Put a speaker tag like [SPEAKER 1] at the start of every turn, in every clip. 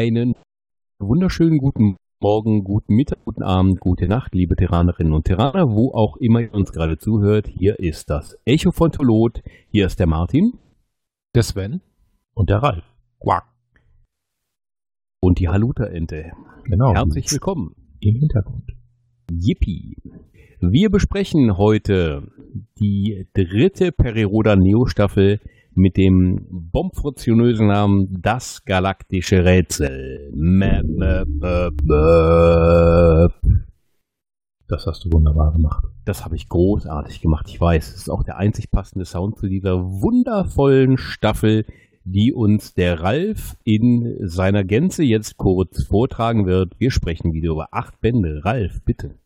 [SPEAKER 1] Einen wunderschönen guten Morgen, guten Mittag, guten Abend, gute Nacht, liebe Terranerinnen und Terraner, wo auch immer ihr uns gerade zuhört. Hier ist das Echo von Tolot. Hier ist der Martin.
[SPEAKER 2] Der Sven.
[SPEAKER 3] Und der Ralf.
[SPEAKER 1] Quack. Und die Haluta-Ente.
[SPEAKER 3] Genau.
[SPEAKER 1] Herzlich willkommen.
[SPEAKER 3] Im Hintergrund.
[SPEAKER 1] Yippie. Wir besprechen heute die dritte Periroda Neo-Staffel mit dem bombfortionösen Namen Das galaktische Rätsel.
[SPEAKER 3] Das hast du wunderbar gemacht.
[SPEAKER 1] Das habe ich großartig gemacht. Ich weiß, es ist auch der einzig passende Sound zu dieser wundervollen Staffel, die uns der Ralf in seiner Gänze jetzt kurz vortragen wird. Wir sprechen wieder über acht Bände. Ralf, bitte.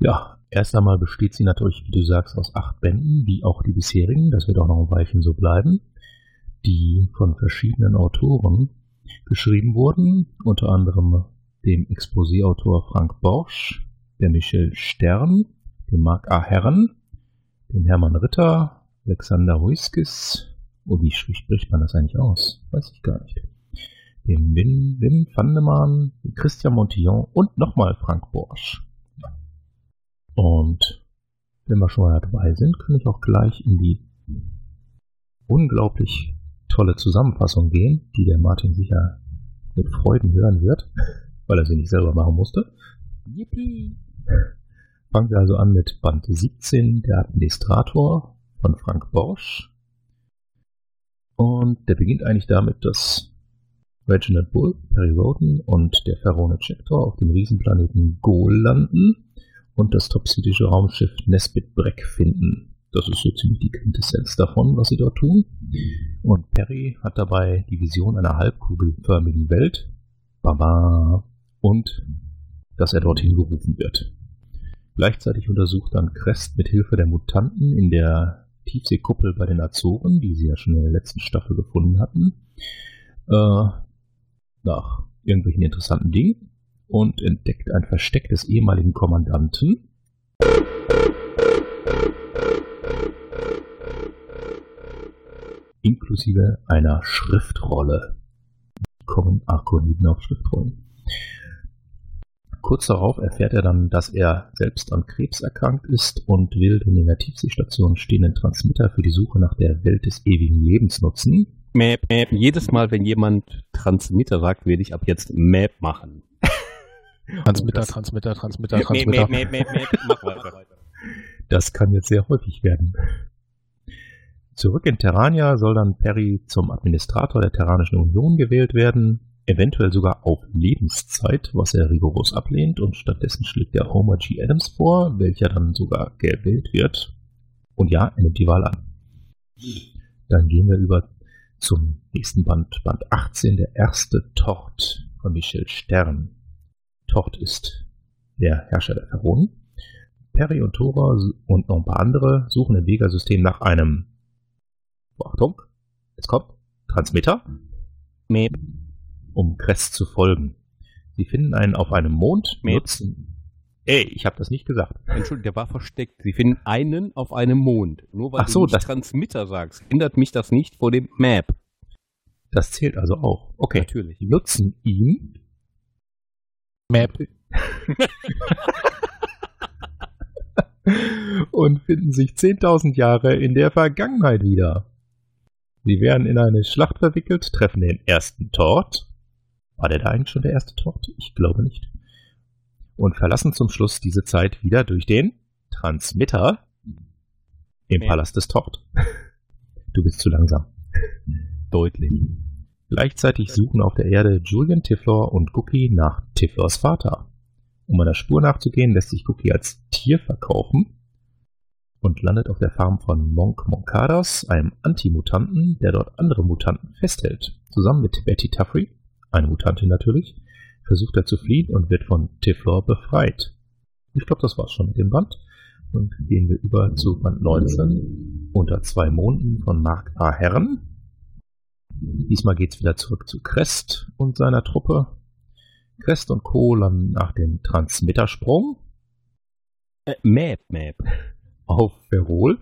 [SPEAKER 3] Ja, erst einmal besteht sie natürlich, wie du sagst, aus acht Bänden, wie auch die bisherigen. Das wird auch noch ein Weilchen so bleiben. Die von verschiedenen Autoren geschrieben wurden, unter anderem dem Exposé-Autor Frank Borsch, der Michel Stern, dem Marc A. Herren, dem Hermann Ritter, Alexander Huiskis, oh, wie spricht man das eigentlich aus? Weiß ich gar nicht. Dem Win, Win van de Maan, Christian Montillon und nochmal Frank Borsch. Und wenn wir schon mal dabei sind, kann ich auch gleich in die unglaublich tolle Zusammenfassung gehen, die der Martin sicher mit Freuden hören wird, weil er sie nicht selber machen musste.
[SPEAKER 1] Yippie.
[SPEAKER 3] Fangen wir also an mit Band 17, der Administrator von Frank Borsch. Und der beginnt eigentlich damit, dass Reginald Bull, Perry Roden und der Pharaone Chector auf dem Riesenplaneten Gol landen und das topsidische Raumschiff Nesbit Breck finden. Das ist so ziemlich die Quintessenz davon, was sie dort tun. Und Perry hat dabei die Vision einer halbkugelförmigen Welt. Baba. Und dass er dorthin gerufen wird. Gleichzeitig untersucht dann Crest mit Hilfe der Mutanten in der Tiefseekuppel bei den Azoren, die sie ja schon in der letzten Staffel gefunden hatten, äh, nach irgendwelchen interessanten Dingen und entdeckt ein Versteck des ehemaligen Kommandanten. Inklusive einer Schriftrolle. Kommen Arkoniden auf Schriftrollen. Kurz darauf erfährt er dann, dass er selbst an Krebs erkrankt ist und will den in der Tiefseestation stehenden Transmitter für die Suche nach der Welt des ewigen Lebens nutzen.
[SPEAKER 1] Map, Map. Jedes Mal, wenn jemand Transmitter sagt, werde ich ab jetzt Map machen.
[SPEAKER 2] Transmitter,
[SPEAKER 3] das-
[SPEAKER 2] Transmitter, Transmitter, Transmitter.
[SPEAKER 1] Map, Map, Map. Mach weiter.
[SPEAKER 3] Das kann jetzt sehr häufig werden. Zurück in Terrania soll dann Perry zum Administrator der Terranischen Union gewählt werden, eventuell sogar auf Lebenszeit, was er rigoros ablehnt und stattdessen schlägt er Homer G. Adams vor, welcher dann sogar gewählt wird. Und ja, er nimmt die Wahl an. Dann gehen wir über zum nächsten Band, Band 18, der erste Tort von Michel Stern. Tort ist der Herrscher der Pharaonen. Perry und Thora und noch ein paar andere suchen im Vega-System nach einem oh, Achtung, es kommt, Transmitter,
[SPEAKER 1] Map.
[SPEAKER 3] um Crest zu folgen. Sie finden einen auf einem Mond,
[SPEAKER 1] Map.
[SPEAKER 3] nutzen... Ey, ich habe das nicht gesagt.
[SPEAKER 1] Entschuldigung, der war versteckt. Sie finden einen auf einem Mond. Nur weil
[SPEAKER 3] Ach so,
[SPEAKER 1] du
[SPEAKER 3] das-
[SPEAKER 1] Transmitter sagst, hindert mich das nicht vor dem Map.
[SPEAKER 3] Das zählt also auch. Okay,
[SPEAKER 1] Natürlich.
[SPEAKER 3] die nutzen ihn
[SPEAKER 2] Map.
[SPEAKER 3] und finden sich 10.000 Jahre in der Vergangenheit wieder. Sie werden in eine Schlacht verwickelt, treffen den ersten Tort. War der da eigentlich schon der erste Tort? Ich glaube nicht. Und verlassen zum Schluss diese Zeit wieder durch den Transmitter im
[SPEAKER 1] Ja.
[SPEAKER 3] Palast des Tort. Du bist zu langsam.
[SPEAKER 1] Deutlich.
[SPEAKER 3] Gleichzeitig suchen auf der Erde Julian Tiflor und Cookie nach Tiflors Vater. Um einer Spur nachzugehen, lässt sich Cookie als Tier verkaufen und landet auf der Farm von Monk Monkadas, einem Antimutanten, der dort andere Mutanten festhält. Zusammen mit Betty Tuffrey, eine Mutantin natürlich, versucht er zu fliehen und wird von Tiflor befreit. Ich glaube, das war's schon mit dem Band. Und gehen wir über zu Band 19 unter zwei Monden von Mark A. Herren. Diesmal geht's wieder zurück zu Crest und seiner Truppe. Crest und Co. landen nach dem Transmittersprung
[SPEAKER 1] Äh, Map, Map.
[SPEAKER 3] auf Ferrol.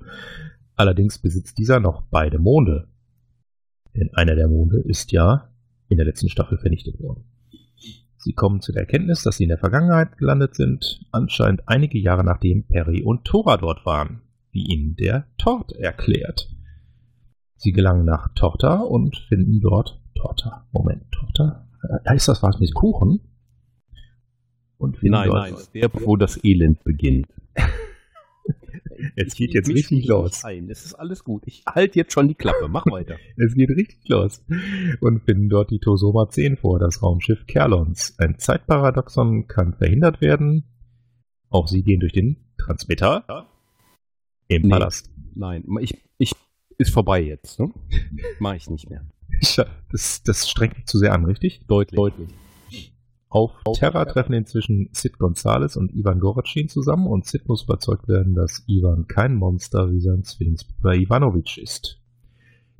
[SPEAKER 3] Allerdings besitzt dieser noch beide Monde. Denn einer der Monde ist ja in der letzten Staffel vernichtet worden. Sie kommen zu der Erkenntnis, dass sie in der Vergangenheit gelandet sind, anscheinend einige Jahre nachdem Perry und Tora dort waren, wie ihnen der Tort erklärt. Sie gelangen nach Torta und finden dort Torta. Moment, Torta? Äh, Heißt das was mit Kuchen? Und finden
[SPEAKER 1] Nein,
[SPEAKER 3] dort
[SPEAKER 1] nein, der, wo das Elend beginnt.
[SPEAKER 3] Es geht jetzt richtig los.
[SPEAKER 1] Ein. Es ist alles gut. Ich halte jetzt schon die Klappe. Mach weiter.
[SPEAKER 3] Es geht richtig los. Und finden dort die Tosoma 10 vor, das Raumschiff Kerlons. Ein Zeitparadoxon kann verhindert werden. Auch sie gehen durch den Transmitter im
[SPEAKER 1] Nee.
[SPEAKER 3] Palast.
[SPEAKER 1] Nein, ich, ich ist vorbei jetzt. Ne? Mach ich nicht mehr.
[SPEAKER 3] Tja, Das, das strengt mich zu sehr an, richtig?
[SPEAKER 1] Deutlich. Deutlich.
[SPEAKER 3] Auf Terra treffen inzwischen Sid Gonzales und Ivan Goracin zusammen und Sid muss überzeugt werden, dass Ivan kein Monster wie sein Zwillingsbruder Ivanovic ist.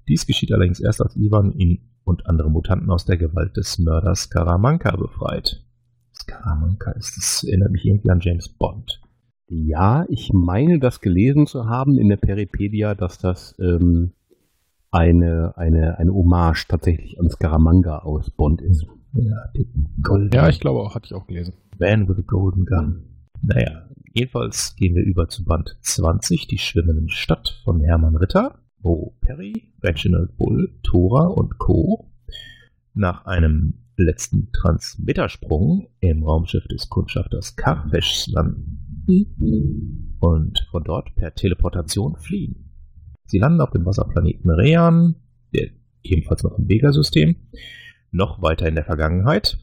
[SPEAKER 3] Dies geschieht allerdings erst, als Ivan ihn und andere Mutanten aus der Gewalt des Mörders Skaramanka befreit. Skaramanka ist, das erinnert mich irgendwie an James Bond.
[SPEAKER 1] Ja, ich meine, das gelesen zu haben in der Peripedia, dass das ähm, eine, eine, eine Hommage tatsächlich an Scaramanga aus Bond ist.
[SPEAKER 3] Ja,
[SPEAKER 2] Ja, ich glaube auch, hatte ich auch gelesen.
[SPEAKER 3] Man with a Golden Gun. Naja, jedenfalls gehen wir über zu Band 20, die schwimmenden Stadt von Hermann Ritter, wo Perry, Reginald Bull, Thora und Co. nach einem letzten Transmittersprung im Raumschiff des Kundschafters Karfesch landen und von dort per Teleportation fliehen. Sie landen auf dem Wasserplaneten Rean, der ebenfalls noch im Vega-System, noch weiter in der Vergangenheit,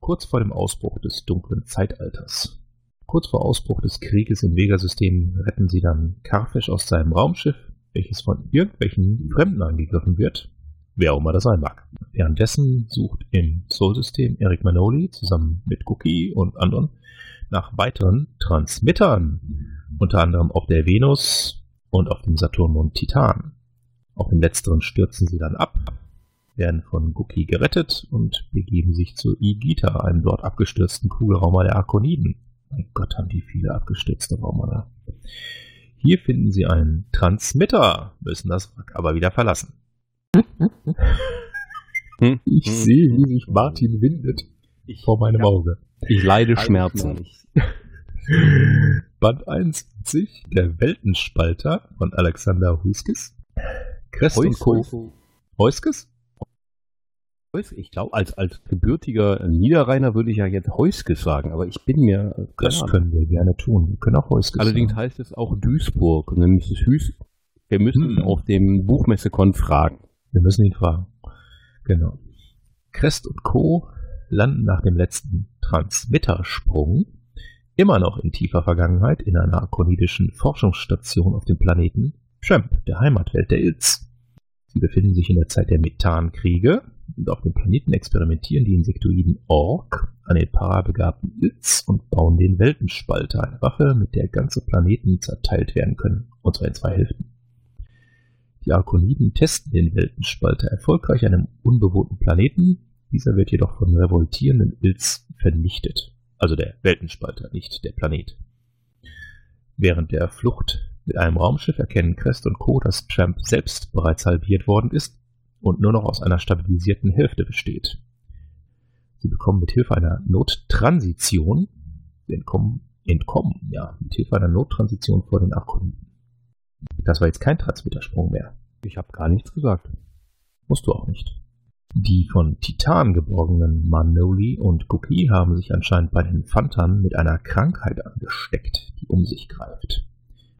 [SPEAKER 3] kurz vor dem Ausbruch des dunklen Zeitalters. Kurz vor Ausbruch des Krieges im Vega-System retten sie dann Karfesch aus seinem Raumschiff, welches von irgendwelchen Fremden angegriffen wird, wer auch immer das sein mag. Währenddessen sucht im Sol-System Eric Manoli zusammen mit Cookie und anderen nach weiteren Transmittern, unter anderem auf der Venus und auf dem Saturnmond Titan. Auf den letzteren stürzen sie dann ab, werden von Guki gerettet und begeben sich zu Igita, einem dort abgestürzten Kugelraumer der Arkoniden. Mein Gott, haben die viele abgestürzte Raumer da. Hier finden sie einen Transmitter, müssen das Wrack aber wieder verlassen.
[SPEAKER 1] Hm?
[SPEAKER 3] Ich
[SPEAKER 1] Hm.
[SPEAKER 3] sehe, wie sich Martin windet
[SPEAKER 1] Ich,
[SPEAKER 3] vor meinem Auge.
[SPEAKER 1] Ich leide Schmerzen. Ich,
[SPEAKER 3] Band 21, der Weltenspalter von Alexander Huskes. Crest und Co. Heuskes?
[SPEAKER 1] Heus- ich glaube, als, als gebürtiger Niederrheiner würde ich ja jetzt Heuskes sagen, aber ich bin mir.
[SPEAKER 3] Das
[SPEAKER 1] Ahnung.
[SPEAKER 3] können wir gerne tun. Wir können auch Heuskes
[SPEAKER 1] Allerdings
[SPEAKER 3] sagen.
[SPEAKER 1] heißt es auch Duisburg müsste es Hüs. Wir müssen
[SPEAKER 3] Hm.
[SPEAKER 1] auf dem Buchmessekon fragen.
[SPEAKER 3] Wir müssen ihn fragen. Genau. Crest und Co. landen nach dem letzten Transmittersprung immer noch in tiefer Vergangenheit in einer akonidischen Forschungsstation auf dem Planeten Tramp, der Heimatwelt der Ilz. Sie befinden sich in der Zeit der Methankriege und auf dem Planeten experimentieren die Insektoiden Ork an den parabegabten Ilz und bauen den Weltenspalter, eine Waffe, mit der ganze Planeten zerteilt werden können, und zwar in zwei Hälften. Die Arkoniden testen den Weltenspalter erfolgreich an einem unbewohnten Planeten. Dieser wird jedoch von revoltierenden Ilz vernichtet. Also der Weltenspalter, nicht der Planet. Während der Flucht mit einem Raumschiff erkennen Crest und Co., dass Tramp selbst bereits halbiert worden ist und nur noch aus einer stabilisierten Hälfte besteht. Sie bekommen mit Hilfe einer Nottransition, entkommen, entkommen, ja, mit Hilfe einer Nottransition vor den Arkoniden. Das war jetzt kein Transmittersprung mehr.
[SPEAKER 1] Ich habe gar nichts gesagt.
[SPEAKER 3] Musst du auch nicht. Die von Titan geborgenen Manoli und Cookie haben sich anscheinend bei den Phantan mit einer Krankheit angesteckt, die um sich greift.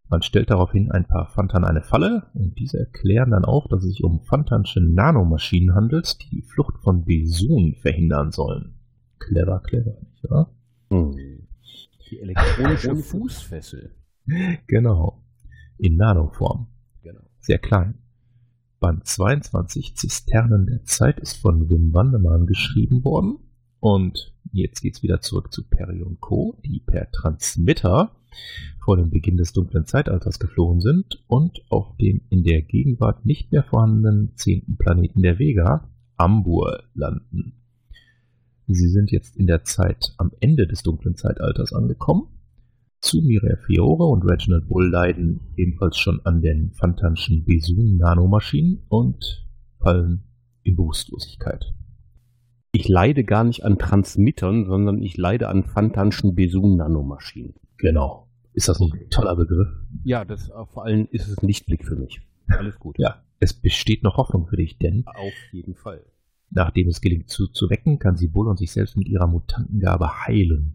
[SPEAKER 3] Man stellt daraufhin ein paar Phantan eine Falle und diese erklären dann auch, dass es sich um Phantansche Nanomaschinen handelt, die die Flucht von Besun verhindern sollen. Clever, clever, nicht wahr?
[SPEAKER 1] Hm. Die elektronische Fußfessel.
[SPEAKER 3] Genau. In Nanoform.
[SPEAKER 1] Genau.
[SPEAKER 3] Sehr klein. Band 22 Zisternen der Zeit ist von Wim Wandermann geschrieben worden. Und jetzt geht's wieder zurück zu Perry und Co., die per Transmitter vor dem Beginn des dunklen Zeitalters geflohen sind und auf dem in der Gegenwart nicht mehr vorhandenen zehnten Planeten der Vega, Ambur, landen. Sie sind jetzt in der Zeit am Ende des dunklen Zeitalters angekommen. Zu Mireille Fiore und Reginald Bull leiden ebenfalls schon an den Fantanschen Besun-Nanomaschinen und fallen in Bewusstlosigkeit.
[SPEAKER 1] Ich leide gar nicht an Transmittern, sondern ich leide an Fantanschen Besun-Nanomaschinen.
[SPEAKER 3] Genau. Ist das ein toller Begriff?
[SPEAKER 1] Ja, das äh, vor allem ist es ein Lichtblick für mich. Alles gut.
[SPEAKER 3] Ja. Es besteht noch Hoffnung für dich, denn
[SPEAKER 1] Auf jeden Fall.
[SPEAKER 3] nachdem es gelingt zu, zu wecken, kann sie Bull und sich selbst mit ihrer Mutantengabe heilen.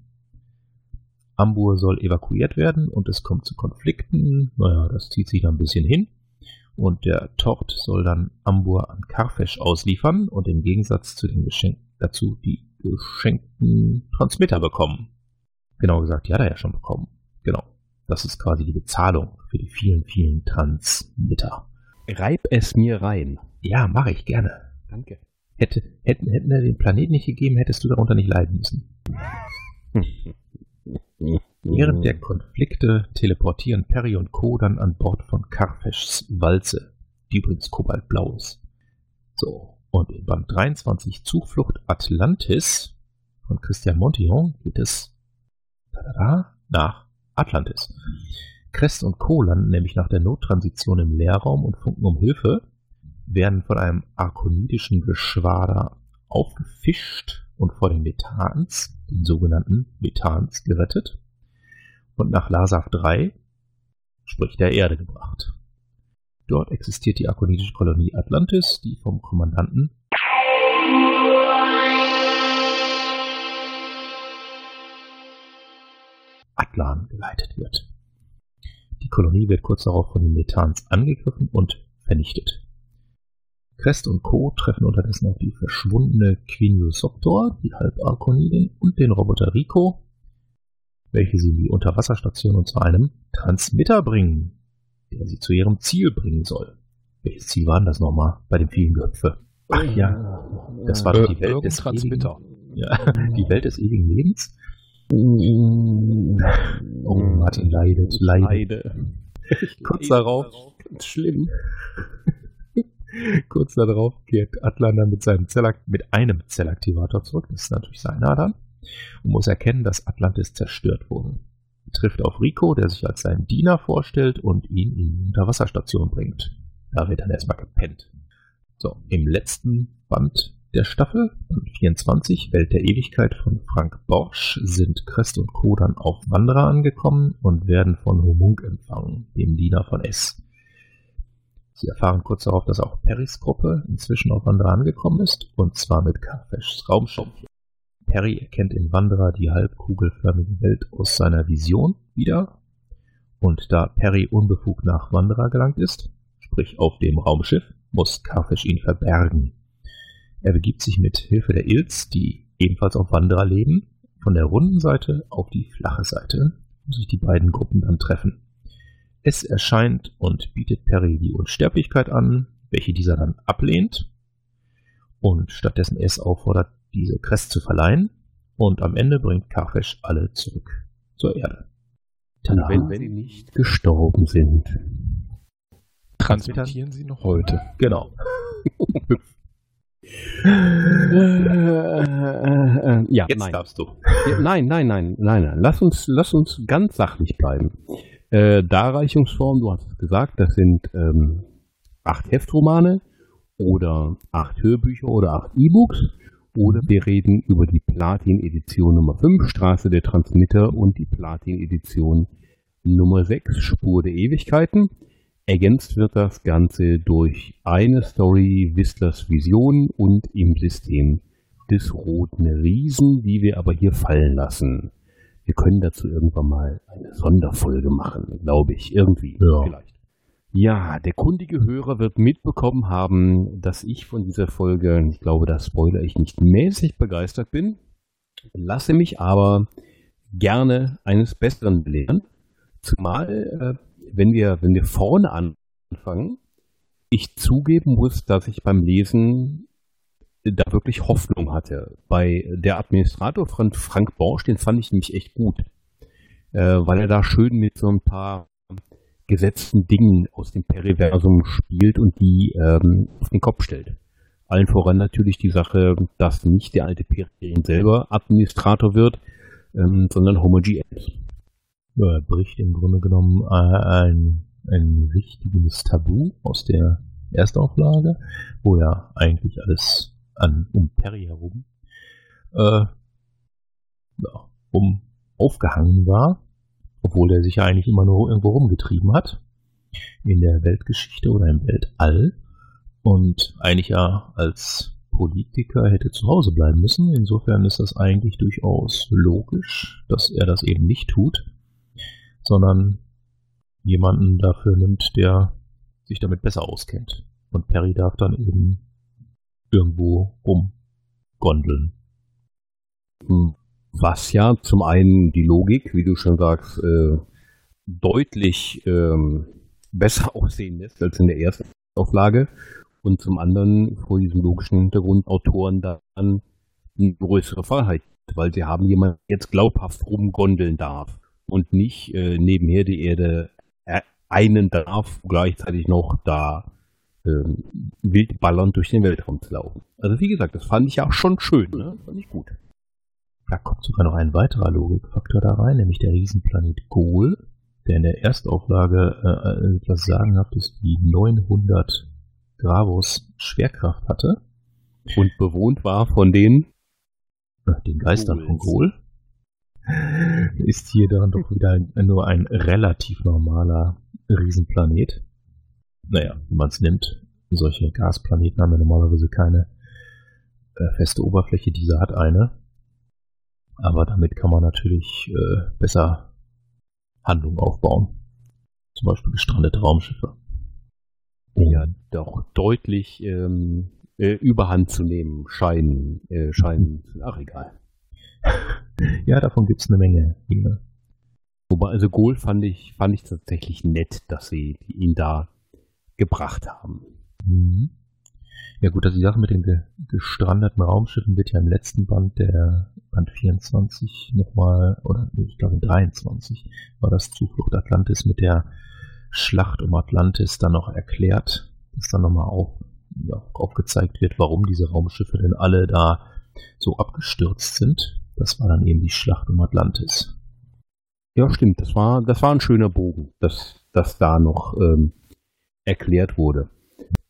[SPEAKER 3] Ambur soll evakuiert werden und es kommt zu Konflikten. Naja, das zieht sich dann ein bisschen hin. Und der Tort soll dann Ambur an Karfesh ausliefern und im Gegensatz zu den Geschenken dazu die geschenkten Transmitter bekommen. Genau gesagt, die hat er ja schon bekommen. Genau. Das ist quasi die Bezahlung für die vielen, vielen Transmitter.
[SPEAKER 1] Reib es mir rein.
[SPEAKER 3] Ja, mache ich gerne.
[SPEAKER 1] Danke.
[SPEAKER 3] Hätte, hätten, hätten wir den Planeten nicht gegeben, hättest du darunter nicht leiden müssen. Während der Konflikte teleportieren Perry und Co. dann an Bord von Karfeshs Walze, die übrigens kobaltblau ist. So, und in Band 23 Zuflucht Atlantis von Christian Montillon geht es tadada, nach Atlantis. Crest und Co. landen nämlich nach der Nottransition im Leerraum und funken um Hilfe, werden von einem arkonidischen Geschwader aufgefischt und vor den Methans, den sogenannten Methans, gerettet und nach Lasav 3, sprich der Erde, gebracht. Dort existiert die arkonidische Kolonie Atlantis, die vom Kommandanten Atlan geleitet wird. Die Kolonie wird kurz darauf von den Methans angegriffen und vernichtet. Crest und Co. treffen unterdessen auf die verschwundene Queen Soctor, die Halbarkonidin, und den Roboter Rico, welche sie in die Unterwasserstation und zu einem Transmitter bringen, der sie zu ihrem Ziel bringen soll. Welches Ziel war denn das nochmal bei den vielen Köpfe? Ach ja, das war doch die Welt des
[SPEAKER 2] Transmitter.
[SPEAKER 3] ewigen, ja, die Welt des ewigen Lebens. Oh, Martin leidet, leidet.
[SPEAKER 1] Leide.
[SPEAKER 3] Kurz darauf,
[SPEAKER 1] Ganz schlimm.
[SPEAKER 3] Kurz darauf kehrt Atlan dann mit seinem Zellak mit einem Zellaktivator zurück. Das ist natürlich seiner dann. Und muss erkennen, dass Atlantis zerstört wurde. Er trifft auf Rico, der sich als seinen Diener vorstellt und ihn in die Unterwasserstation bringt. Da wird dann erstmal gepennt. So, im letzten Band der Staffel, Band 24, Welt der Ewigkeit von Frank Borsch, sind Crest und Co. dann auf Wanderer angekommen und werden von Homunk empfangen, dem Diener von S. Sie erfahren kurz darauf, dass auch Perrys Gruppe inzwischen auf Wanderer angekommen ist, und zwar mit Karfeshs Raumschiff. Perry erkennt in Wanderer die halbkugelförmige Welt aus seiner Vision wieder, und da Perry unbefugt nach Wanderer gelangt ist, sprich auf dem Raumschiff, muss Karfesh ihn verbergen. Er begibt sich mit Hilfe der Ilz, die ebenfalls auf Wanderer leben, von der runden Seite auf die flache Seite, wo sich die beiden Gruppen dann treffen. Es erscheint und bietet Perry die Unsterblichkeit an, welche dieser dann ablehnt und stattdessen es auffordert, diese Crest zu verleihen und am Ende bringt Karfesh alle zurück zur Erde. Tada.
[SPEAKER 1] Wenn sie nicht gestorben sind.
[SPEAKER 2] Transmittieren sie noch heute.
[SPEAKER 3] Genau.
[SPEAKER 1] Äh, ja,
[SPEAKER 3] Jetzt
[SPEAKER 1] nein.
[SPEAKER 3] darfst du.
[SPEAKER 1] Ja, nein, nein, nein, nein, nein. Lass uns, lass uns ganz sachlich bleiben. Äh, Darreichungsform, du hast es gesagt, das sind ähm, acht Heftromane oder acht Hörbücher oder acht E-Books. Oder wir reden über die Platin-Edition Nummer 5, Straße der Transmitter und die Platin-Edition Nummer 6, Spur der Ewigkeiten. Ergänzt wird das Ganze durch eine Story Whistlers Vision und im System des Roten Riesen, die wir aber hier fallen lassen. Wir können dazu irgendwann mal eine Sonderfolge machen, glaube ich, irgendwie.
[SPEAKER 3] Ja.
[SPEAKER 1] Vielleicht. Ja, der kundige Hörer wird mitbekommen haben, dass ich von dieser Folge, ich glaube, da spoilere ich nicht mäßig begeistert bin, lasse mich aber gerne eines Besseren belehren. Zumal, äh, wenn wir, wenn wir vorne anfangen, ich zugeben muss, dass ich beim Lesen da wirklich Hoffnung hatte. Bei der Administrator von Frank Borsch, den fand ich nämlich echt gut. Äh, weil er da schön mit so ein paar gesetzten Dingen aus dem Periversum spielt und die ähm, auf den Kopf stellt. Allen voran natürlich die Sache, dass nicht der alte Perien selber Administrator wird, ähm, sondern Homer GS.
[SPEAKER 3] Ja, er bricht im Grunde genommen äh, ein, ein wichtiges Tabu aus der Erstauflage, wo ja eigentlich alles an um Perry herum äh, ja, um aufgehangen war, obwohl er sich ja eigentlich immer nur irgendwo rumgetrieben hat in der Weltgeschichte oder im Weltall und eigentlich ja als Politiker hätte zu Hause bleiben müssen. Insofern ist das eigentlich durchaus logisch, dass er das eben nicht tut, sondern jemanden dafür nimmt, der sich damit besser auskennt. Und Perry darf dann eben irgendwo rumgondeln.
[SPEAKER 1] Hm. Was ja zum einen die Logik, wie du schon sagst, äh, deutlich ähm, besser aussehen lässt als in der ersten Auflage und zum anderen vor diesem logischen Hintergrund Autoren dann eine größere Freiheit, weil sie haben jemanden jetzt glaubhaft rumgondeln darf und nicht äh, nebenher die Erde einen darf, gleichzeitig noch da ähm, wild ballernd durch den Weltraum zu laufen. Also wie gesagt, das fand ich auch schon schön, ne? fand ich gut.
[SPEAKER 3] Da kommt sogar noch ein weiterer Logikfaktor da rein, nämlich der Riesenplanet Gol, der in der Erstauflage äh, etwas sagenhaftes wie 900 Gravos Schwerkraft hatte.
[SPEAKER 1] Und bewohnt war von den
[SPEAKER 3] den Geistern Goals. von Gol. Ist hier dann doch wieder nur ein relativ normaler Riesenplanet. Naja, wenn man es nimmt, solche Gasplaneten haben ja normalerweise keine äh, feste Oberfläche, dieser hat eine. Aber damit kann man natürlich äh, besser Handlungen aufbauen. Zum Beispiel gestrandete Raumschiffe.
[SPEAKER 1] Ja, doch deutlich ähm, äh, Überhand zu nehmen scheinen, äh, scheinen, ach egal.
[SPEAKER 3] ja, davon gibt es eine Menge.
[SPEAKER 1] Wobei, also Goal fand ich, fand ich tatsächlich nett, dass sie ihn da gebracht haben.
[SPEAKER 3] Mhm. Ja gut, also die Sache mit den ge gestrandeten Raumschiffen wird ja im letzten Band, der Band 24 nochmal, oder ich glaube in 23, war das Zuflucht Atlantis mit der Schlacht um Atlantis dann noch erklärt, dass dann nochmal auf, ja, aufgezeigt wird, warum diese Raumschiffe denn alle da so abgestürzt sind. Das war dann eben die Schlacht um Atlantis.
[SPEAKER 1] Ja, stimmt. Das war, das war ein schöner Bogen, dass das da noch ähm, erklärt wurde.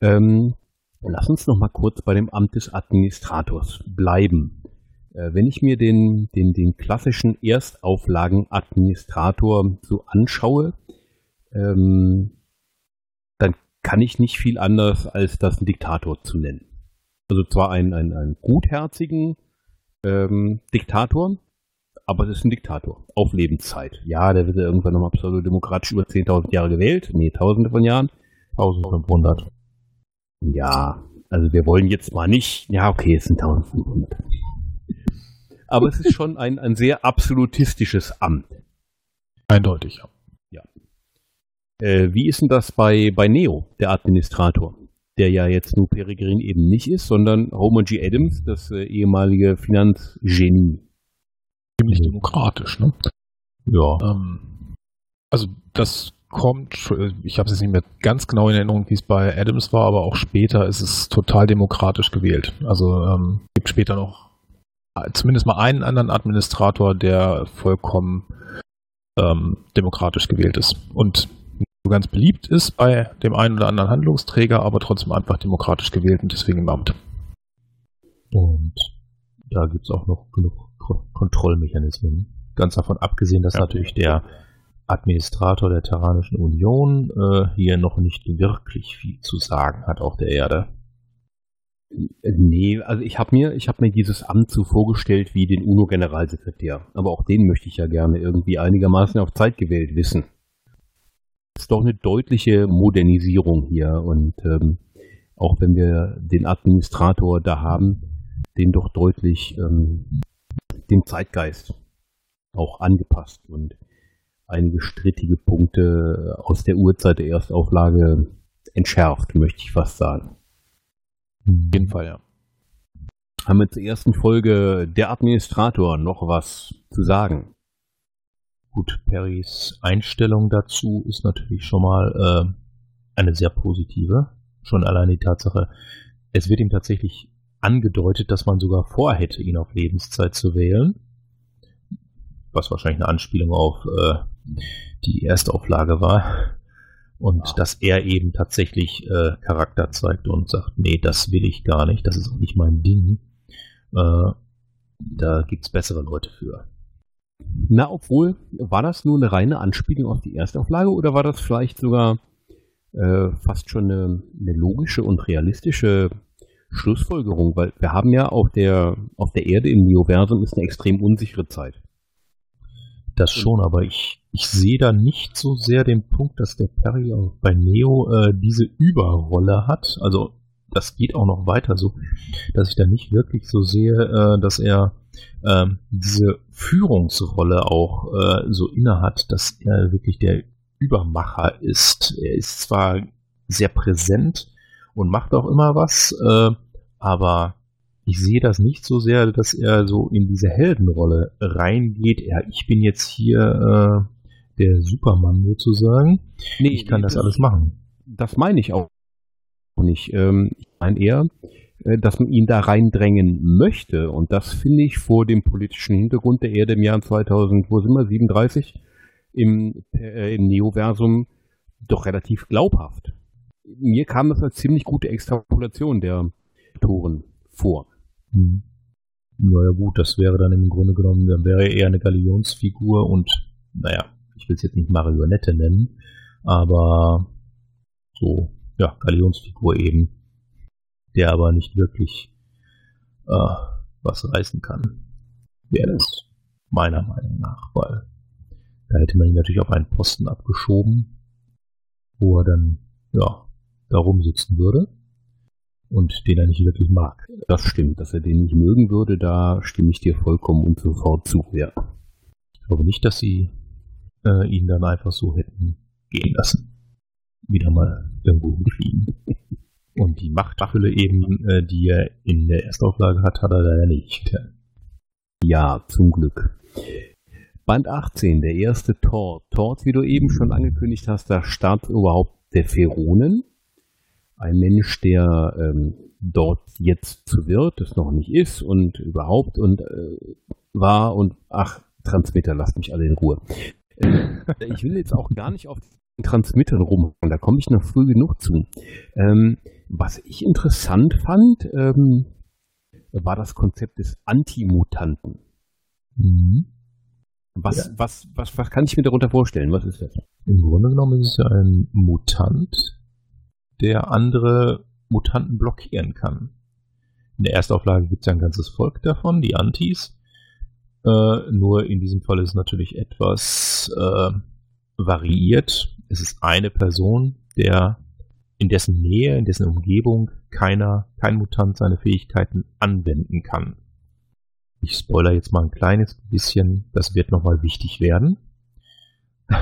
[SPEAKER 1] Ähm, lass uns noch mal kurz bei dem Amt des Administrators bleiben. Äh, wenn ich mir den, den, den klassischen Erstauflagen-Administrator so anschaue, ähm, dann kann ich nicht viel anders als das einen Diktator zu nennen. Also zwar einen, einen, einen gutherzigen ähm, Diktator, aber es ist ein Diktator auf Lebenszeit. Ja, der wird ja irgendwann nochmal pseudodemokratisch über 10.000 Jahre gewählt. Nee, tausende von Jahren.
[SPEAKER 3] 1500.
[SPEAKER 1] Ja, also wir wollen jetzt mal nicht, ja okay, es sind 1500. Aber es ist schon ein, ein sehr absolutistisches Amt.
[SPEAKER 2] Eindeutig, ja.
[SPEAKER 1] ja. Äh, wie ist denn das bei, bei Neo, der Administrator? Der ja jetzt nur Peregrin eben nicht ist, sondern Homer G. Adams, das äh, ehemalige Finanzgenie
[SPEAKER 2] ziemlich demokratisch, ne?
[SPEAKER 3] Ja.
[SPEAKER 2] Ähm, also das kommt, ich habe es jetzt nicht mehr ganz genau in Erinnerung, wie es bei Adams war, aber auch später ist es total demokratisch gewählt. Also ähm, gibt später noch zumindest mal einen anderen Administrator, der vollkommen ähm, demokratisch gewählt ist. Und ganz beliebt ist bei dem einen oder anderen Handlungsträger, aber trotzdem einfach demokratisch gewählt und deswegen im Amt.
[SPEAKER 3] Und da gibt es auch noch genug Kontrollmechanismen. Ganz davon abgesehen, dass ja. natürlich der Administrator der Terranischen Union äh, hier noch nicht wirklich viel zu sagen hat auf der Erde.
[SPEAKER 1] Nee, also ich habe mir, habe mir dieses Amt so vorgestellt wie den UNO-Generalsekretär. Aber auch den möchte ich ja gerne irgendwie einigermaßen auf Zeit gewählt wissen. Ist doch eine deutliche Modernisierung hier und ähm, auch wenn wir den Administrator da haben, den doch deutlich ähm, dem Zeitgeist auch angepasst und einige strittige Punkte aus der Uhrzeit der Erstauflage entschärft, möchte ich fast sagen.
[SPEAKER 2] Auf jeden Fall, ja.
[SPEAKER 1] Haben wir zur ersten Folge der Administrator noch was zu sagen?
[SPEAKER 3] Gut, Perrys Einstellung dazu ist natürlich schon mal äh, eine sehr positive. Schon allein die Tatsache, es wird ihm tatsächlich angedeutet, dass man sogar vorhätte, ihn auf Lebenszeit zu wählen. Was wahrscheinlich eine Anspielung auf äh, die Erstauflage war. Und wow. dass er eben tatsächlich äh, Charakter zeigt und sagt, nee, das will ich gar nicht, das ist auch nicht mein Ding. Äh, Da gibt es bessere Leute für.
[SPEAKER 1] Na, obwohl, war das nur eine reine Anspielung auf die Erstauflage oder war das vielleicht sogar äh, fast schon eine, eine, logische und realistische Schlussfolgerung? Weil wir haben ja auf der, auf der Erde im Neoversum ist eine extrem unsichere Zeit.
[SPEAKER 3] Das schon, aber ich, ich sehe da nicht so sehr den Punkt, dass der Perry auch bei Neo äh, diese Überrolle hat. Also das geht auch noch weiter so, dass ich da nicht wirklich so sehe, äh, dass er äh, diese Führungsrolle auch äh, so inne hat, dass er wirklich der Übermacher ist. Er ist zwar sehr präsent und macht auch immer was, äh, aber ich sehe das nicht so sehr, dass er so in diese Heldenrolle reingeht. Ja, ich bin jetzt hier äh, der Supermann sozusagen. Nee, ich kann das, das alles machen.
[SPEAKER 1] Das meine ich auch nicht. Ähm, ich meine eher, äh, dass man ihn da reindrängen möchte. Und das finde ich vor dem politischen Hintergrund der Erde im Jahr 2000, wo sind wir, 37, im, äh, im Neoversum doch relativ glaubhaft. Mir kam das als ziemlich gute Extrapolation der Toren vor.
[SPEAKER 3] Hm. Naja gut, das wäre dann im Grunde genommen, dann wäre er eher eine Galionsfigur und, naja, ich will es jetzt nicht Marionette nennen, aber so, ja, Galionsfigur eben, der aber nicht wirklich äh, was reißen kann, wäre das meiner Meinung nach, weil da hätte man ihn natürlich auf einen Posten abgeschoben, wo er dann, ja, da rumsitzen würde und den er nicht wirklich mag.
[SPEAKER 1] Das stimmt, dass er den nicht mögen würde, da stimme ich dir vollkommen und sofort zu, ja.
[SPEAKER 3] Ich glaube nicht, dass sie äh, ihn dann einfach so hätten gehen lassen. Wieder mal irgendwo hinfliegen. Und die Machtfülle eben, äh, die er in der Erstauflage hat, hat er da ja nicht.
[SPEAKER 1] Ja, zum Glück. Band 18, der erste Tort. Tort, wie du eben schon angekündigt hast, startet überhaupt der Pheronen ein Mensch, der ähm, dort jetzt zu Wirt, das noch nicht ist und überhaupt und äh, war und ach, Transmitter, lasst mich alle in Ruhe. Äh, ich will jetzt auch gar nicht auf den Transmittern rumhauen, da komme ich noch früh genug zu. Ähm, was ich interessant fand, ähm, war das Konzept des Antimutanten. Mhm. Was, ja. was, was, was kann ich mir darunter vorstellen? Was ist das?
[SPEAKER 3] Im Grunde genommen ist es ja ein Mutant, der andere Mutanten blockieren kann. In der Erstauflage gibt es ja ein ganzes Volk davon, die Antis. Äh, nur in diesem Fall ist es natürlich etwas äh, variiert. Es ist eine Person, der in dessen Nähe, in dessen Umgebung keiner, kein Mutant seine Fähigkeiten anwenden kann. Ich spoiler jetzt mal ein kleines bisschen, das wird nochmal wichtig werden.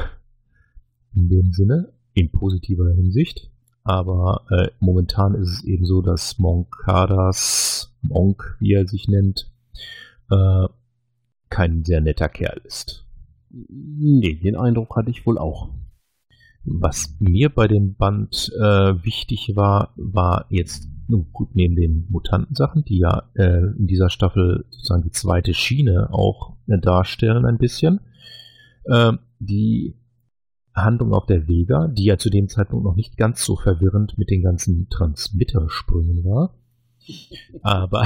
[SPEAKER 3] In dem Sinne, in positiver Hinsicht. Aber äh, momentan ist es eben so, dass Monkadas, Monk, wie er sich nennt, äh, kein sehr netter Kerl ist.
[SPEAKER 1] Nee, den Eindruck hatte ich wohl auch.
[SPEAKER 3] Was mir bei dem Band äh, wichtig war, war jetzt gut neben den Mutantensachen, die ja äh, in dieser Staffel sozusagen die zweite Schiene auch äh, darstellen ein bisschen, äh, die Handlung auf der Vega, die ja zu dem Zeitpunkt noch nicht ganz so verwirrend mit den ganzen Transmittersprüngen war. Aber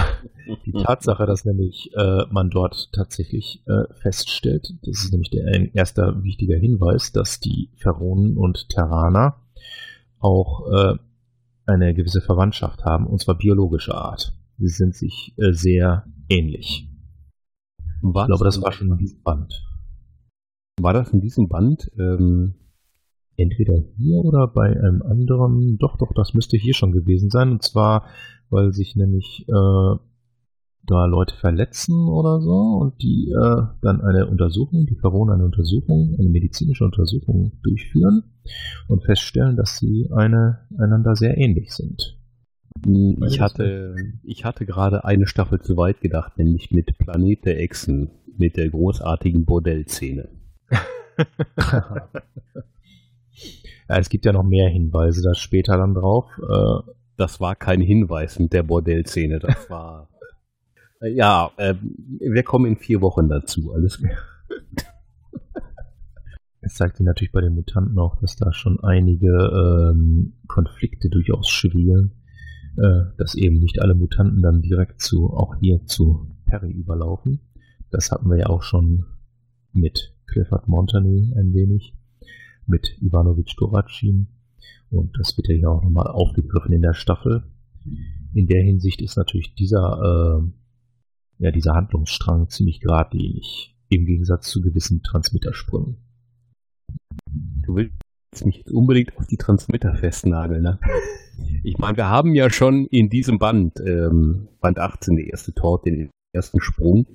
[SPEAKER 3] die Tatsache, dass nämlich äh, man dort tatsächlich äh, feststellt, das ist nämlich der ein erster wichtiger Hinweis, dass die Pharaonen und Terraner auch äh, eine gewisse Verwandtschaft haben, und zwar biologischer Art. Sie sind sich äh, sehr ähnlich. Was? Ich glaube, das war schon in diesem Band.
[SPEAKER 1] War das in diesem Band? Ähm,
[SPEAKER 3] entweder hier oder bei einem anderen? Doch, doch, das müsste hier schon gewesen sein. Und zwar, weil sich nämlich äh, da Leute verletzen oder so und die äh, dann eine Untersuchung, die Pharaonen eine Untersuchung, eine medizinische Untersuchung durchführen und feststellen, dass sie eine, einander sehr ähnlich sind.
[SPEAKER 1] Ich hatte, ich hatte gerade eine Staffel zu weit gedacht, nämlich mit Planet der Echsen, mit der großartigen Bordellszene.
[SPEAKER 3] ja, es gibt ja noch mehr Hinweise da später dann drauf.
[SPEAKER 1] Äh, das war kein Hinweis mit der Bordellszene, das war. äh, ja, äh, wir kommen in vier Wochen dazu, alles klar.
[SPEAKER 3] Es zeigt sich natürlich bei den Mutanten auch, dass da schon einige ähm, Konflikte durchaus schwelen, äh, dass eben nicht alle Mutanten dann direkt zu, auch hier zu Perry überlaufen. Das hatten wir ja auch schon mit Clifford Montany ein wenig, mit Ivanovic Doracin. Und das wird ja hier auch nochmal aufgegriffen in der Staffel. In der Hinsicht ist natürlich dieser, äh, ja, dieser Handlungsstrang ziemlich geradlinig, im Gegensatz zu gewissen Transmittersprüngen.
[SPEAKER 1] Du willst mich jetzt unbedingt auf die Transmitter festnageln, ne? Ich meine, wir haben ja schon in diesem Band, ähm, Band 18, der erste Tort, den ersten Sprung,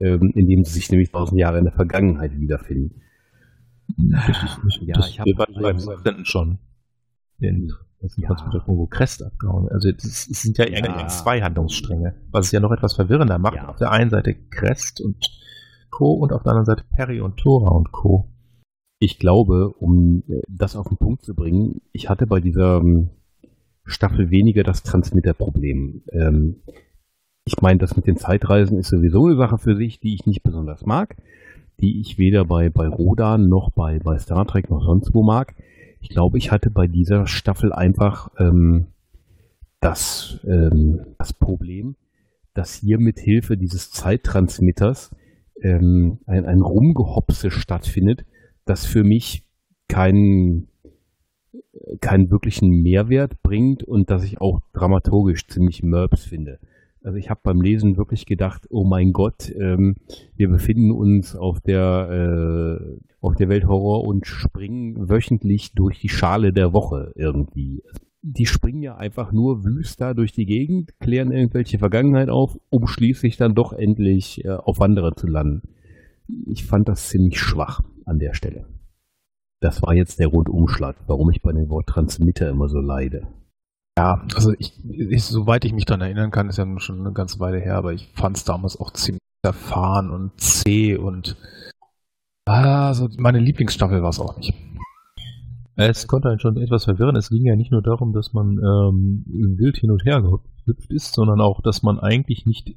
[SPEAKER 1] ähm, in dem sie sich nämlich tausend Jahre in der Vergangenheit wiederfinden.
[SPEAKER 3] Das ja, das ich habe beim 17. schon den ersten ja. Transmittersprung, wo Crest abgehauen Also es sind ja, ja. zwei Handlungsstränge, was es ja noch etwas verwirrender macht. Ja. Auf der einen Seite Crest und Co. und auf der anderen Seite Perry und Tora und Co.
[SPEAKER 1] Ich glaube, um äh, das auf den Punkt zu bringen, ich hatte bei dieser ähm, Staffel weniger das Transmitterproblem. Ähm, ich meine, das mit den Zeitreisen ist sowieso eine Sache für sich, die ich nicht besonders mag, die ich weder bei, bei Rodan noch bei, bei Star Trek noch sonst wo mag. Ich glaube, ich hatte bei dieser Staffel einfach ähm, das, ähm, das Problem, dass hier mit Hilfe dieses Zeittransmitters ähm, ein, ein Rumgehopse stattfindet, das für mich keinen keinen wirklichen Mehrwert bringt und das ich auch dramaturgisch ziemlich Merbs finde. Also ich habe beim Lesen wirklich gedacht, oh mein Gott, ähm, wir befinden uns auf der äh, auf der Welthorror und springen wöchentlich durch die Schale der Woche irgendwie. Die springen ja einfach nur wüst da durch die Gegend, klären irgendwelche Vergangenheit auf, um schließlich dann doch endlich äh, auf Wanderer zu landen. Ich fand das ziemlich schwach an der Stelle. Das war jetzt der Rundumschlag, warum ich bei dem Wort Transmitter immer so leide.
[SPEAKER 2] Ja, also ich, ich, soweit ich mich daran erinnern kann, ist ja schon eine ganze Weile her, aber ich fand es damals auch ziemlich erfahren und zäh und also meine Lieblingsstaffel war es auch nicht.
[SPEAKER 3] Es konnte einen schon etwas verwirren. Es ging ja nicht nur darum, dass man ähm, wild hin und her gehüpft ist, sondern auch, dass man eigentlich nicht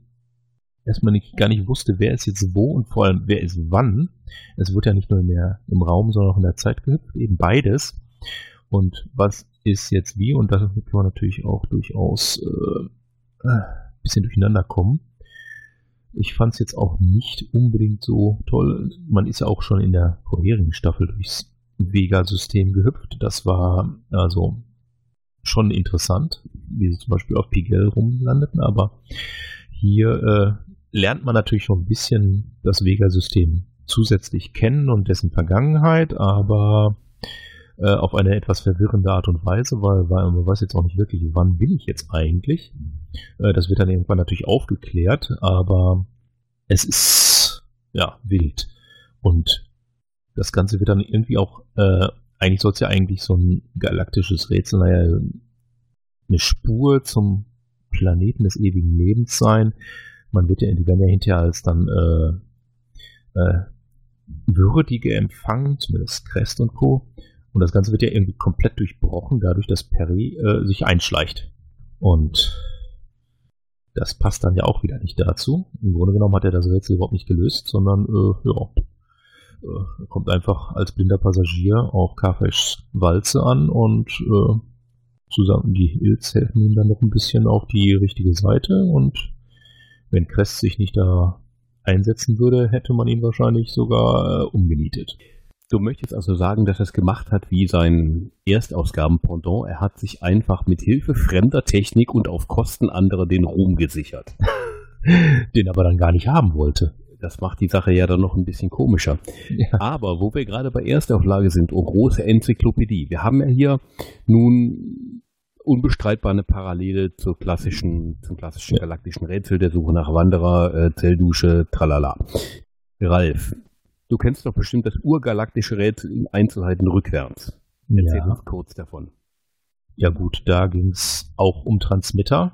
[SPEAKER 3] erstmal nicht, gar nicht wusste, wer ist jetzt wo und vor allem wer ist wann. Es wird ja nicht nur mehr im Raum, sondern auch in der Zeit gehüpft, eben beides. Und was ist jetzt wie? Und da kann man natürlich auch durchaus äh, ein bisschen durcheinander kommen. Ich fand es jetzt auch nicht unbedingt so toll. Man ist ja auch schon in der vorherigen Staffel durchs Vega-System gehüpft. Das war also schon interessant, wie sie zum Beispiel auf Pigel rumlandeten, aber hier äh, lernt man natürlich schon ein bisschen das Vega-System zusätzlich kennen und dessen Vergangenheit, aber äh, auf eine etwas verwirrende Art und Weise, weil, weil man weiß jetzt auch nicht wirklich, wann bin ich jetzt eigentlich. Äh, das wird dann irgendwann natürlich aufgeklärt, aber es ist ja wild. Und das Ganze wird dann irgendwie auch, äh, eigentlich soll es ja eigentlich so ein galaktisches Rätsel, naja, eine Spur zum Planeten des ewigen Lebens sein, man wird ja, die werden hinterher als dann äh, äh, würdige empfangen, zumindest Crest und Co. Und das Ganze wird ja irgendwie komplett durchbrochen, dadurch, dass Perry äh, sich einschleicht. Und das passt dann ja auch wieder nicht dazu. Im Grunde genommen hat er das Rätsel überhaupt nicht gelöst, sondern äh, ja, äh, kommt einfach als blinder Passagier auf Carfash Walze an und äh, zusammen die Hills helfen ihm dann noch ein bisschen auf die richtige Seite und wenn Crest sich nicht da einsetzen würde, hätte man ihn wahrscheinlich sogar äh, umgenietet.
[SPEAKER 1] Du möchtest also sagen, dass er es gemacht hat wie sein Erstausgaben-Pendant. Er hat sich einfach mit Hilfe fremder Technik und auf Kosten anderer den Ruhm gesichert.
[SPEAKER 3] den aber dann gar nicht haben wollte.
[SPEAKER 1] Das macht die Sache ja dann noch ein bisschen komischer. Ja. Aber wo wir gerade bei Erstauflage sind, oh große Enzyklopädie. Wir haben ja hier nun unbestreitbar eine Parallele zur klassischen, zum klassischen galaktischen Rätsel der Suche nach Wanderer, äh, Zelldusche, tralala. Ralf, du kennst doch bestimmt das urgalaktische Rätsel in Einzelheiten rückwärts. Erzähl ja. uns kurz davon.
[SPEAKER 3] Ja gut, da ging es auch um Transmitter,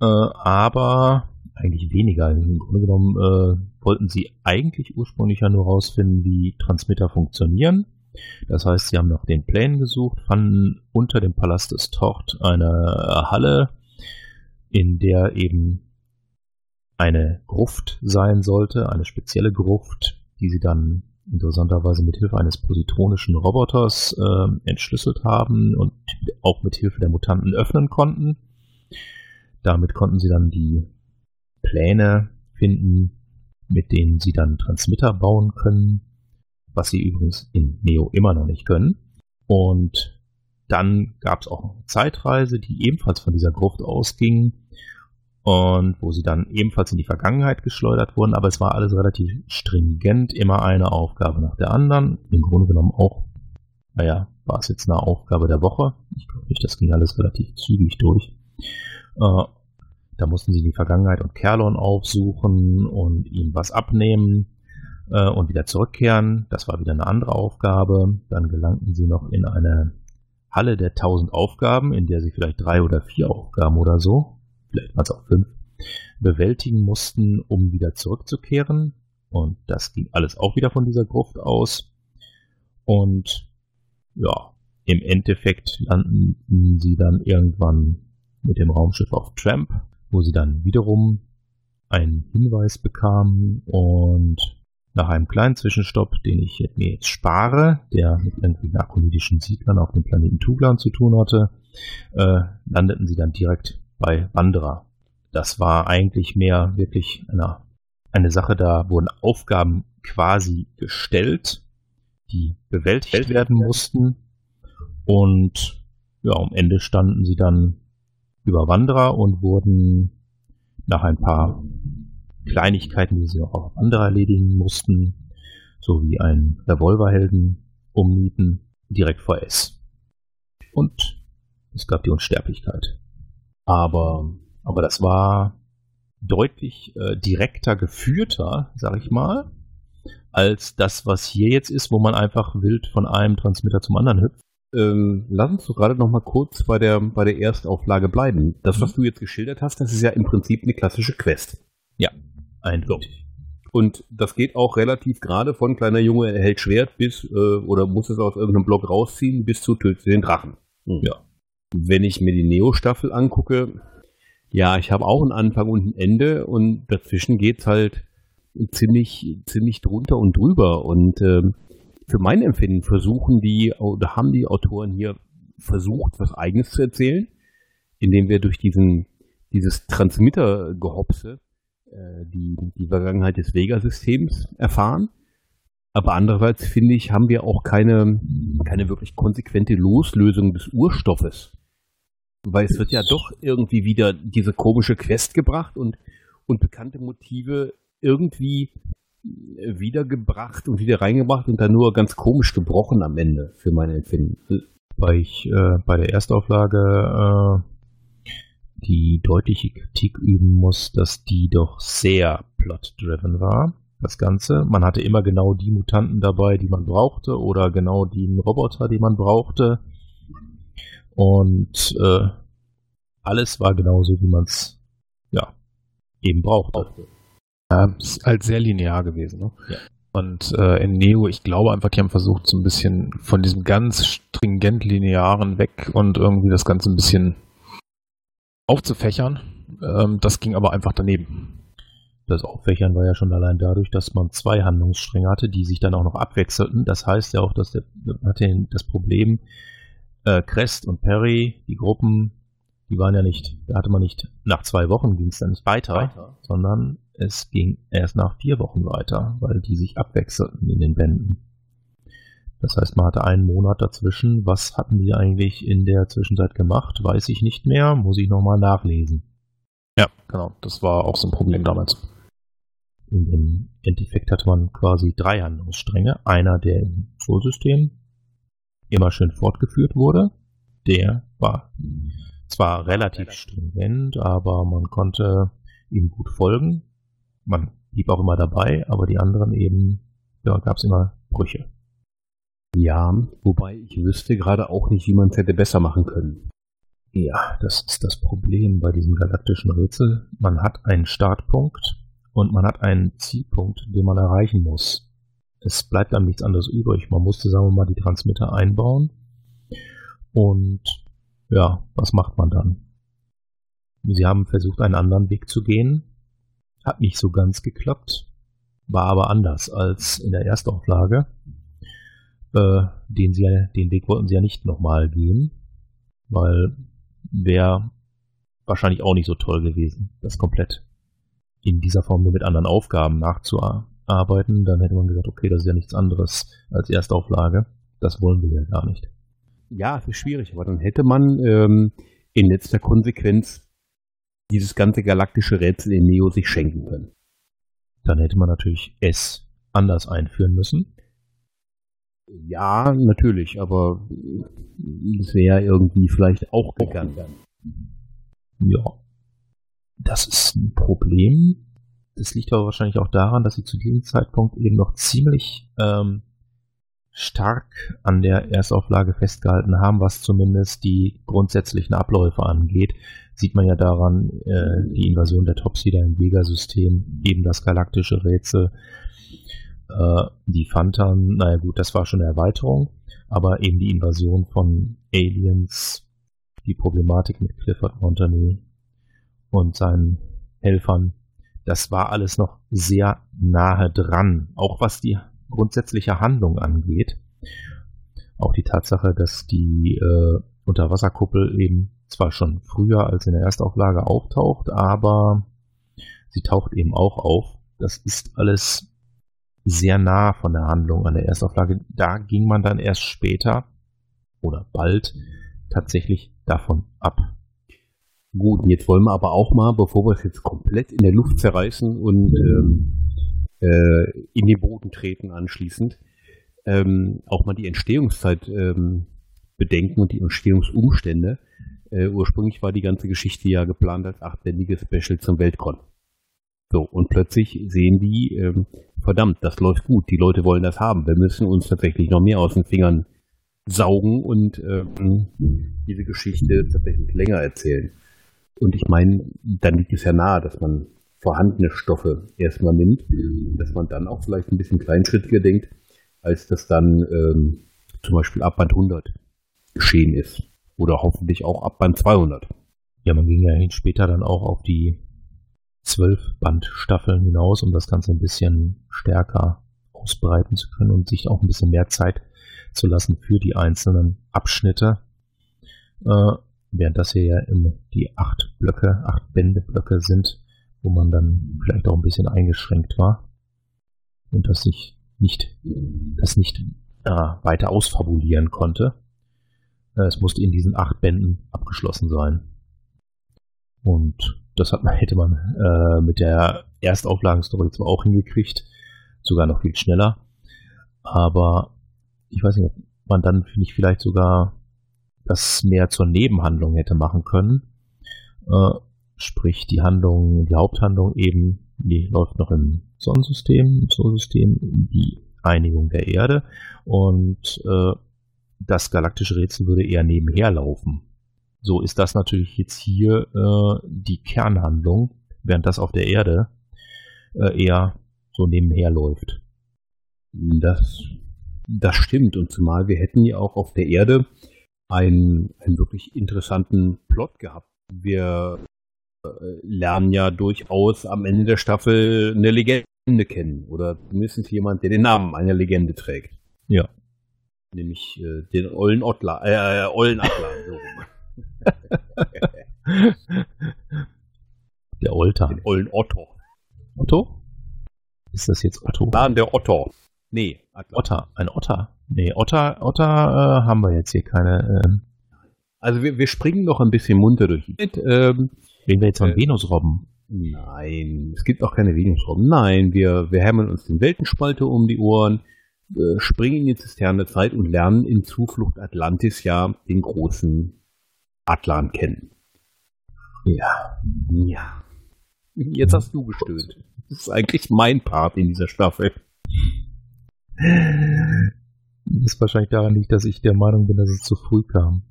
[SPEAKER 3] äh, aber eigentlich weniger. Im Grunde genommen äh, wollten sie eigentlich ursprünglich ja nur rausfinden, wie Transmitter funktionieren das heißt, sie haben nach den Plänen gesucht, fanden unter dem Palast des Tocht eine Halle, in der eben eine Gruft sein sollte, eine spezielle Gruft, die sie dann interessanterweise mit Hilfe eines positronischen Roboters äh, entschlüsselt haben und auch mit Hilfe der Mutanten öffnen konnten. Damit konnten sie dann die Pläne finden, mit denen sie dann Transmitter bauen können, was sie übrigens in Neo immer noch nicht können. Und dann gab es auch eine Zeitreise, die ebenfalls von dieser Gruft ausging und wo sie dann ebenfalls in die Vergangenheit geschleudert wurden, aber es war alles relativ stringent, immer eine Aufgabe nach der anderen. Im Grunde genommen auch, naja, war es jetzt eine Aufgabe der Woche. Ich glaube nicht, das ging alles relativ zügig durch. Äh, da mussten sie die Vergangenheit und Kerlon aufsuchen und ihm was abnehmen äh, und wieder zurückkehren. Das war wieder eine andere Aufgabe. Dann gelangten sie noch in eine Halle der tausend Aufgaben, in der sie vielleicht drei oder vier Aufgaben oder so, vielleicht waren es auch fünf, bewältigen mussten, um wieder zurückzukehren. Und das ging alles auch wieder von dieser Gruft aus. Und ja, im Endeffekt landen sie dann irgendwann mit dem Raumschiff auf Tramp, wo sie dann wiederum einen Hinweis bekamen und nach einem kleinen Zwischenstopp, den ich mir jetzt spare, der mit irgendwie narkonidischen Siedlern auf dem Planeten Tuglan zu tun hatte, äh, landeten sie dann direkt bei Wanderer. Das war eigentlich mehr wirklich eine, eine Sache, da wurden Aufgaben quasi gestellt, die bewältigt werden mussten. Und ja, am Ende standen sie dann über Wanderer und wurden nach ein paar Kleinigkeiten, die sie auch andere erledigen mussten, so wie einen Revolverhelden ummieten, direkt vor S. Und es gab die Unsterblichkeit. Aber, aber das war deutlich äh, direkter geführter, sag ich mal, als das, was hier jetzt ist, wo man einfach wild von einem Transmitter zum anderen hüpft.
[SPEAKER 1] Ähm, lass uns doch gerade noch mal kurz bei der, bei der Erstauflage bleiben. Das, was mhm. du jetzt geschildert hast, das ist ja im Prinzip eine klassische Quest.
[SPEAKER 3] Ja, eindeutig.
[SPEAKER 1] Und das geht auch relativ gerade von kleiner Junge erhält Schwert bis, äh, oder muss es aus irgendeinem Block rausziehen, bis zu tötet den Drachen.
[SPEAKER 3] Hm. Ja.
[SPEAKER 1] Wenn ich mir die Neo-Staffel angucke, ja, ich habe auch einen Anfang und ein Ende und dazwischen geht's halt ziemlich, ziemlich drunter und drüber. Und ähm, für mein Empfinden versuchen die, oder haben die Autoren hier versucht, was Eigenes zu erzählen, indem wir durch diesen, dieses Transmitter-Gehopse äh, die, die Vergangenheit des Vega-Systems erfahren. Aber andererseits finde ich, haben wir auch keine, keine wirklich konsequente Loslösung des Urstoffes. Weil es wird ja doch irgendwie wieder diese komische Quest gebracht und, und bekannte Motive irgendwie wiedergebracht und wieder reingebracht und dann nur ganz komisch gebrochen am Ende, für mein Empfinden.
[SPEAKER 3] Weil ich äh, bei der Erstauflage äh, die deutliche Kritik üben muss, dass die doch sehr plot-driven war, das Ganze. Man hatte immer genau die Mutanten dabei, die man brauchte, oder genau die Roboter, die man brauchte. Und äh, alles war genauso, wie man es ja eben brauchte.
[SPEAKER 2] Ja, ist halt sehr linear gewesen. Ne?
[SPEAKER 3] Ja.
[SPEAKER 2] Und äh, in Neo, ich glaube einfach, die haben versucht, so ein bisschen von diesem ganz stringent linearen weg und irgendwie das Ganze ein bisschen aufzufächern. Ähm, das ging aber einfach daneben.
[SPEAKER 3] Das Auffächern war ja schon allein dadurch, dass man zwei Handlungsstränge hatte, die sich dann auch noch abwechselten. Das heißt ja auch, dass der hatte das Problem, äh, Crest und Perry, die Gruppen, die waren ja nicht, da hatte man nicht, nach zwei Wochen ging es dann nicht weiter, weiter, sondern es ging erst nach vier Wochen weiter, weil die sich abwechselten in den Bänden. Das heißt, man hatte einen Monat dazwischen. Was hatten die eigentlich in der Zwischenzeit gemacht? Weiß ich nicht mehr. Muss ich nochmal nachlesen.
[SPEAKER 2] Ja, genau. Das war auch so ein Problem damals.
[SPEAKER 3] Im Endeffekt hatte man quasi drei Handlungsstränge. Einer, der im Schulsystem immer schön fortgeführt wurde. Der war zwar relativ stringent, aber man konnte ihm gut folgen man blieb auch immer dabei, aber die anderen eben, ja, gab es immer Brüche.
[SPEAKER 1] Ja, wobei ich wüsste gerade auch nicht, wie man es hätte besser machen können.
[SPEAKER 3] Ja, das ist das Problem bei diesem galaktischen Rätsel. Man hat einen Startpunkt und man hat einen Zielpunkt, den man erreichen muss. Es bleibt einem nichts anderes übrig. Man musste, sagen wir mal, die Transmitter einbauen. Und ja, was macht man dann? Sie haben versucht, einen anderen Weg zu gehen, hat nicht so ganz geklappt, war aber anders als in der Erstauflage. Äh, den, sie, den Weg wollten sie ja nicht nochmal gehen, weil wäre wahrscheinlich auch nicht so toll gewesen, das komplett in dieser Form nur mit anderen Aufgaben nachzuarbeiten, dann hätte man gesagt, okay, das ist ja nichts anderes als Erstauflage. Das wollen wir ja gar nicht.
[SPEAKER 1] Ja, es ist schwierig, aber dann hätte man ähm, in letzter Konsequenz dieses ganze galaktische Rätsel in Neo sich schenken können.
[SPEAKER 3] Dann hätte man natürlich S anders einführen müssen.
[SPEAKER 1] Ja, natürlich, aber es wäre irgendwie vielleicht auch gegangen.
[SPEAKER 3] Ja. Das ist ein Problem. Das liegt aber wahrscheinlich auch daran, dass sie zu diesem Zeitpunkt eben noch ziemlich ähm, stark an der Erstauflage festgehalten haben, was zumindest die grundsätzlichen Abläufe angeht. Sieht man ja daran, äh, die Invasion der Topsider im Vega-System, eben das galaktische Rätsel, äh, die Phantom, naja gut, das war schon eine Erweiterung, aber eben die Invasion von Aliens, die Problematik mit Clifford Montagnier und seinen Helfern, das war alles noch sehr nahe dran, auch was die grundsätzliche Handlung angeht. Auch die Tatsache, dass die äh, Unterwasserkuppel eben zwar schon früher als in der Erstauflage auftaucht, aber sie taucht eben auch auf. Das ist alles sehr nah von der Handlung an der Erstauflage. Da ging man dann erst später oder bald tatsächlich davon ab.
[SPEAKER 1] Gut, jetzt wollen wir aber auch mal, bevor wir es jetzt komplett in der Luft zerreißen und ähm, äh, in den Boden treten anschließend, ähm, auch mal die Entstehungszeit ähm, bedenken und die Entstehungsumstände. Äh, ursprünglich war die ganze Geschichte ja geplant als achtbändiges Special zum Weltkon. So, und plötzlich sehen die, ähm, verdammt, das läuft gut, die Leute wollen das haben. Wir müssen uns tatsächlich noch mehr aus den Fingern saugen und ähm, diese Geschichte tatsächlich länger erzählen. Und ich meine, dann liegt es ja nahe, dass man vorhandene Stoffe erstmal nimmt, dass man dann auch vielleicht ein bisschen kleinschrittiger denkt, als das dann ähm, zum Beispiel ab Band 100 geschehen ist. Oder hoffentlich auch ab Band 200.
[SPEAKER 3] Ja, man ging ja später dann auch auf die zwölf Bandstaffeln hinaus, um das Ganze ein bisschen stärker ausbreiten zu können und sich auch ein bisschen mehr Zeit zu lassen für die einzelnen Abschnitte. Äh, während das hier ja immer die acht Blöcke, acht Bändeblöcke sind, wo man dann vielleicht auch ein bisschen eingeschränkt war und das sich nicht, das nicht äh, weiter ausfabulieren konnte. Äh, es musste in diesen acht Bänden abgeschlossen sein. Und das hat man, hätte man äh, mit der Erstauflagenstory zwar auch hingekriegt, sogar noch viel schneller. Aber ich weiß nicht, ob man dann finde ich vielleicht sogar das mehr zur Nebenhandlung hätte machen können. Äh, sprich, die Handlung, die Haupthandlung eben, die läuft noch im Sonnensystem, im Solarsystem, die Einigung der Erde und äh, das galaktische Rätsel würde eher nebenher laufen. So ist das natürlich jetzt hier äh, die Kernhandlung, während das auf der Erde äh, eher so nebenher läuft.
[SPEAKER 1] Das, das stimmt. Und zumal wir hätten ja auch auf der Erde einen, einen wirklich interessanten Plot gehabt. Wir äh, lernen ja durchaus am Ende der Staffel eine Legende kennen. Oder zumindest jemand, der den Namen einer Legende trägt.
[SPEAKER 3] Ja.
[SPEAKER 1] Nämlich äh, den Ollen Ottler, äh, äh Ollen Atlan. So
[SPEAKER 3] der Olter.
[SPEAKER 1] Den ollen Otto.
[SPEAKER 3] Otto? Ist das jetzt Otto?
[SPEAKER 1] Nein, der Otto.
[SPEAKER 3] Nee, Atlas. Otter. Ein Otter. Nee, Otter, Otter äh, haben wir jetzt hier keine. Ähm.
[SPEAKER 1] Also wir, wir springen noch ein bisschen munter durch die Welt.
[SPEAKER 3] Ähm, Reden wir jetzt von äh, Venusrobben?
[SPEAKER 1] Nein, es gibt auch keine Venusrobben. Nein, wir, wir hämmern uns den Weltenspalter um die Ohren, äh, springen in die Zisterne Zeit und lernen in Zuflucht Atlantis ja den großen Atlan kennen.
[SPEAKER 3] Ja.
[SPEAKER 1] Ja. Jetzt hast du gestöhnt. Das ist eigentlich mein Part in dieser Staffel.
[SPEAKER 3] Das wahrscheinlich daran liegt, dass ich der Meinung bin, dass es zu früh kam.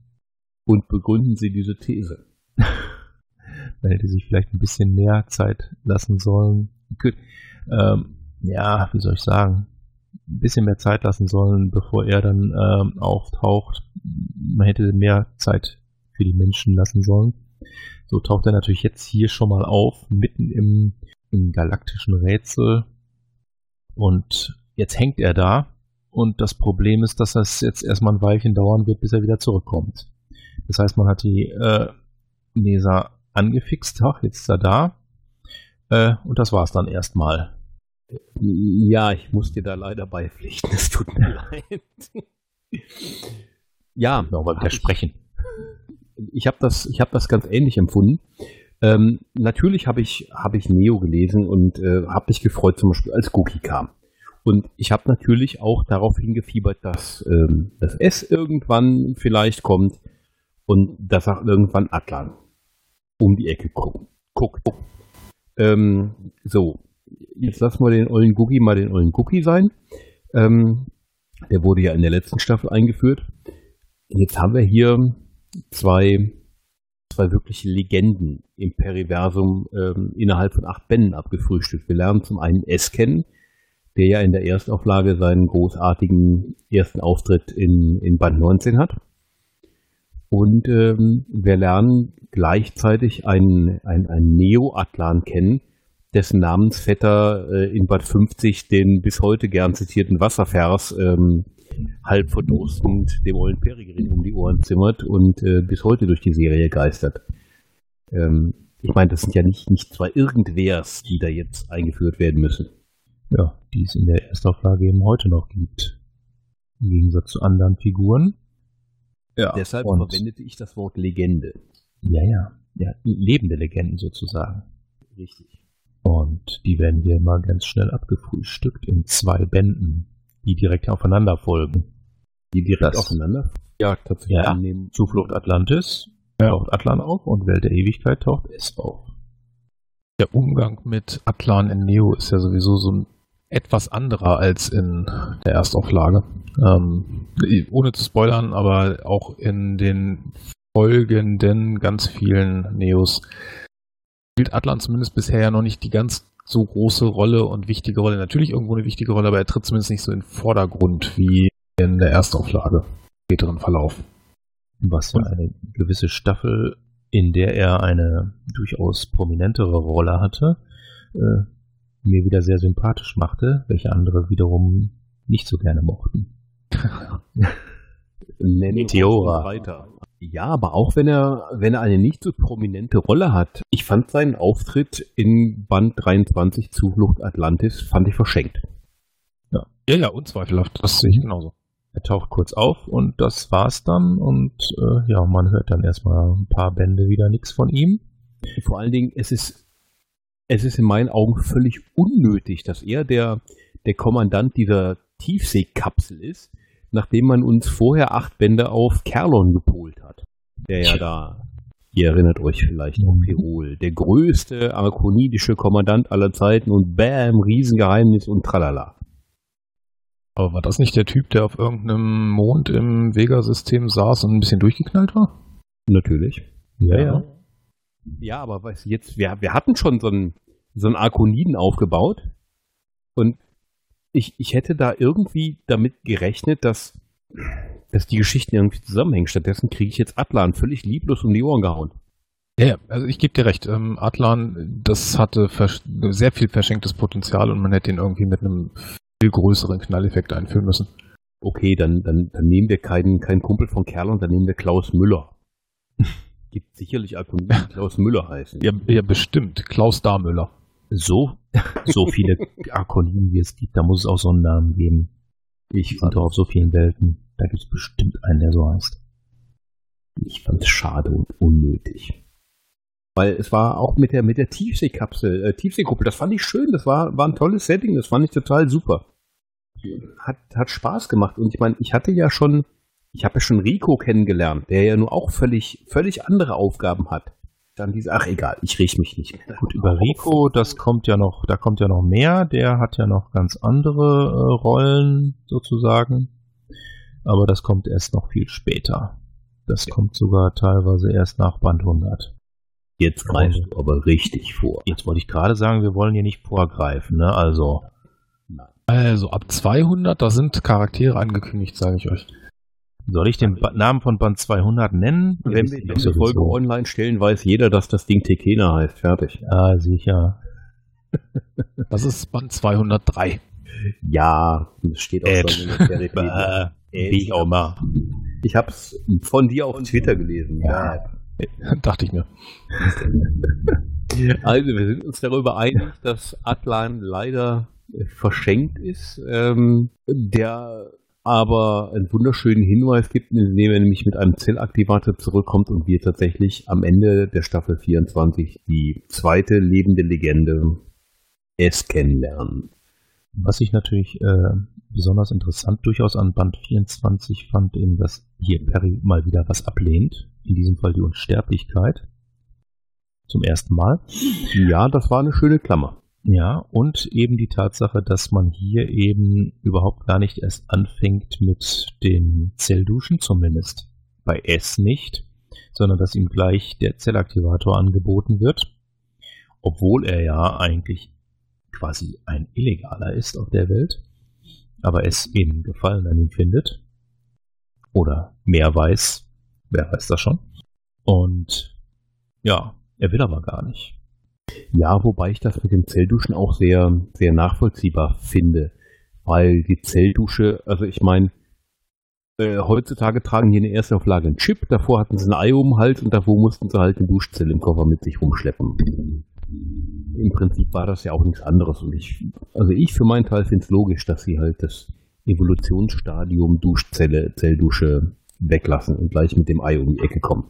[SPEAKER 1] Und begründen Sie diese These.
[SPEAKER 3] Man hätte sich vielleicht ein bisschen mehr Zeit lassen sollen. Ähm, ja, wie soll ich sagen? Ein bisschen mehr Zeit lassen sollen, bevor er dann ähm, auftaucht. Man hätte mehr Zeit für die Menschen lassen sollen. So taucht er natürlich jetzt hier schon mal auf, mitten im, im galaktischen Rätsel. Und jetzt hängt er da. Und das Problem ist, dass es jetzt erstmal ein Weilchen dauern wird, bis er wieder zurückkommt. Das heißt, man hat die äh, Nesa angefixt. Ach, jetzt ist er da. Äh, und das war's dann erstmal.
[SPEAKER 1] Ja, ich muss dir da leider beipflichten. Es tut mir leid. ja,
[SPEAKER 3] nochmal widersprechen.
[SPEAKER 1] Ich, ich habe das, ich hab das ganz ähnlich empfunden. Ähm, natürlich habe ich, hab ich Neo gelesen und äh, habe mich gefreut, zum Beispiel als Cookie kam. Und ich habe natürlich auch darauf hingefiebert, dass ähm, das S irgendwann vielleicht kommt und dass auch irgendwann Atlan um die Ecke guckt. guckt. Ähm, so, jetzt lassen wir den ollen Cookie mal den ollen Cookie sein. Ähm, der wurde ja in der letzten Staffel eingeführt. Jetzt haben wir hier zwei, zwei wirkliche Legenden im Periversum ähm, innerhalb von acht Bänden abgefrühstückt. Wir lernen zum einen S kennen, der ja in der Erstauflage seinen großartigen ersten Auftritt in, in Band 19 hat. Und ähm, wir lernen gleichzeitig einen, einen, einen Neo-Atlan kennen, dessen Namensvetter äh, in Bad 50 den bis heute gern zitierten Wasservers ähm, halb verdurstend dem ollen Peregrin um die Ohren zimmert und äh, bis heute durch die Serie geistert. Ähm, ich meine, das sind ja nicht, nicht zwei Irgendwers, die da jetzt eingeführt werden müssen.
[SPEAKER 3] Ja, die es in der Erstauflage eben heute noch gibt. Im Gegensatz zu anderen Figuren.
[SPEAKER 1] Ja, Deshalb verwendete ich das Wort Legende.
[SPEAKER 3] Ja, ja. Ja, lebende Legenden sozusagen.
[SPEAKER 1] Richtig.
[SPEAKER 3] Und die werden hier mal ganz schnell abgefrühstückt in zwei Bänden, die direkt aufeinander folgen.
[SPEAKER 1] Die direkt das, aufeinander?
[SPEAKER 3] Ja, tatsächlich. Ja, Zuflucht Atlantis ja. taucht Atlan auf und Welt der Ewigkeit taucht es auf.
[SPEAKER 2] Der Umgang mit Atlan in Neo ist ja sowieso so ein etwas anderer als in der Erstauflage. Ähm, ohne zu spoilern, aber auch in den folgenden ganz vielen Neos spielt Atlan zumindest bisher ja noch nicht die ganz so große Rolle und wichtige Rolle. Natürlich irgendwo eine wichtige Rolle, aber er tritt zumindest nicht so in den Vordergrund wie in der Erstauflage, späteren Verlauf.
[SPEAKER 3] Was ja eine gewisse Staffel, in der er eine durchaus prominentere Rolle hatte, äh, mir wieder sehr sympathisch machte, welche andere wiederum nicht so gerne mochten.
[SPEAKER 1] Meteora. Weiter. Ja, aber auch wenn er, wenn er eine nicht so prominente Rolle hat. Ich fand seinen Auftritt in Band 23 Zuflucht Atlantis, fand ich verschenkt.
[SPEAKER 2] Ja, ja, ja unzweifelhaft. Das sehe ich genauso.
[SPEAKER 3] Er taucht kurz auf und das war's dann und äh, ja, man hört dann erstmal ein paar Bände wieder nichts von ihm.
[SPEAKER 1] Vor allen Dingen, es ist, es ist in meinen Augen völlig unnötig, dass er der, der Kommandant dieser Tiefseekapsel ist, nachdem man uns vorher acht Bände auf Kerlon gepolt hat. Der ja da, ihr erinnert euch vielleicht noch, Perol, der größte arkonidische Kommandant aller Zeiten und bam, Riesengeheimnis und tralala.
[SPEAKER 2] Aber war das nicht der Typ, der auf irgendeinem Mond im Vega-System saß und ein bisschen durchgeknallt war?
[SPEAKER 1] Natürlich. Ja, ja. Ja, aber weißt du, jetzt, wir, wir hatten schon so einen, so einen Arkoniden aufgebaut und ich, ich hätte da irgendwie damit gerechnet, dass, dass die Geschichten irgendwie zusammenhängen. Stattdessen kriege ich jetzt Atlan völlig lieblos um die Ohren gehauen.
[SPEAKER 2] Ja, also ich gebe dir recht. Ähm, Atlan, das hatte sehr viel verschenktes Potenzial und man hätte ihn irgendwie mit einem viel größeren Knalleffekt einführen müssen.
[SPEAKER 1] Okay, dann, dann, dann nehmen wir keinen, keinen Kumpel von Kerl und dann nehmen wir Klaus Müller. Gibt sicherlich Alkohol, die Klaus Müller heißen.
[SPEAKER 2] Ja, ja, bestimmt. Klaus Darmüller
[SPEAKER 3] so, so viele Akoniden, wie es gibt, da muss es auch so einen Namen geben. Ich fand auf so vielen Welten. Da gibt es bestimmt einen, der so heißt.
[SPEAKER 1] Ich fand es schade und unnötig. Weil es war auch mit der, mit der Tiefseekapsel, äh, Tiefseekuppel, das fand ich schön, das war, war ein tolles Setting, das fand ich total super. Hat, hat Spaß gemacht und ich meine, ich hatte ja schon, ich habe ja schon Rico kennengelernt, der ja nur auch völlig, völlig andere Aufgaben hat dann diese, ach egal, ich rieche mich nicht mehr.
[SPEAKER 3] Gut, über Rico, das kommt ja noch, da kommt ja noch mehr, der hat ja noch ganz andere äh, Rollen sozusagen. Aber das kommt erst noch viel später. Das ja. kommt sogar teilweise erst nach Band 100.
[SPEAKER 1] Jetzt greifst du aber richtig vor.
[SPEAKER 3] Jetzt wollte ich gerade sagen, wir wollen hier nicht vorgreifen, ne? Also.
[SPEAKER 2] Also ab 200, da sind Charaktere angekündigt, sage ich euch.
[SPEAKER 3] Soll ich den ba Namen von Band 200 nennen?
[SPEAKER 1] Wenn wir diese Folge so. online stellen, weiß jeder, dass das Ding Tekena heißt. Fertig.
[SPEAKER 3] Ah, sicher.
[SPEAKER 2] das ist Band 203.
[SPEAKER 1] Ja, das steht auch Ed. schon in der
[SPEAKER 3] Ed. Wie auch immer.
[SPEAKER 1] Ich hab's von dir auf Twitter gelesen.
[SPEAKER 2] Ja. ja. Dachte ich mir.
[SPEAKER 1] Also, wir sind uns darüber einig, dass Atlan leider äh, verschenkt ist, ähm, der aber einen wunderschönen Hinweis gibt, indem er nämlich mit einem Zellaktivator zurückkommt und wir tatsächlich am Ende der Staffel 24 die zweite lebende Legende es kennenlernen.
[SPEAKER 3] Was ich natürlich äh, besonders interessant durchaus an Band 24 fand, eben, dass hier Perry mal wieder was ablehnt. In diesem Fall die Unsterblichkeit. Zum ersten Mal.
[SPEAKER 1] Ja, das war eine schöne Klammer.
[SPEAKER 3] Ja, und eben die Tatsache, dass man hier eben überhaupt gar nicht erst anfängt mit den Zellduschen, zumindest bei S nicht, sondern dass ihm gleich der Zellaktivator angeboten wird, obwohl er ja eigentlich quasi ein Illegaler ist auf der Welt, aber es eben Gefallen an ihm findet. Oder mehr weiß, wer weiß das schon. Und ja, er will aber gar nicht.
[SPEAKER 1] Ja, wobei ich das mit den Zellduschen auch sehr, sehr nachvollziehbar finde. Weil die Zelldusche, also ich meine, äh, heutzutage tragen die in der ersten Auflage einen Chip, davor hatten sie ein Ei um den Hals und davor mussten sie halt eine Duschzelle im Koffer mit sich rumschleppen. Im Prinzip war das ja auch nichts anderes. Und ich, also ich für meinen Teil finde es logisch, dass sie halt das Evolutionsstadium Duschzelle, Zelldusche weglassen und gleich mit dem Ei um die Ecke kommen.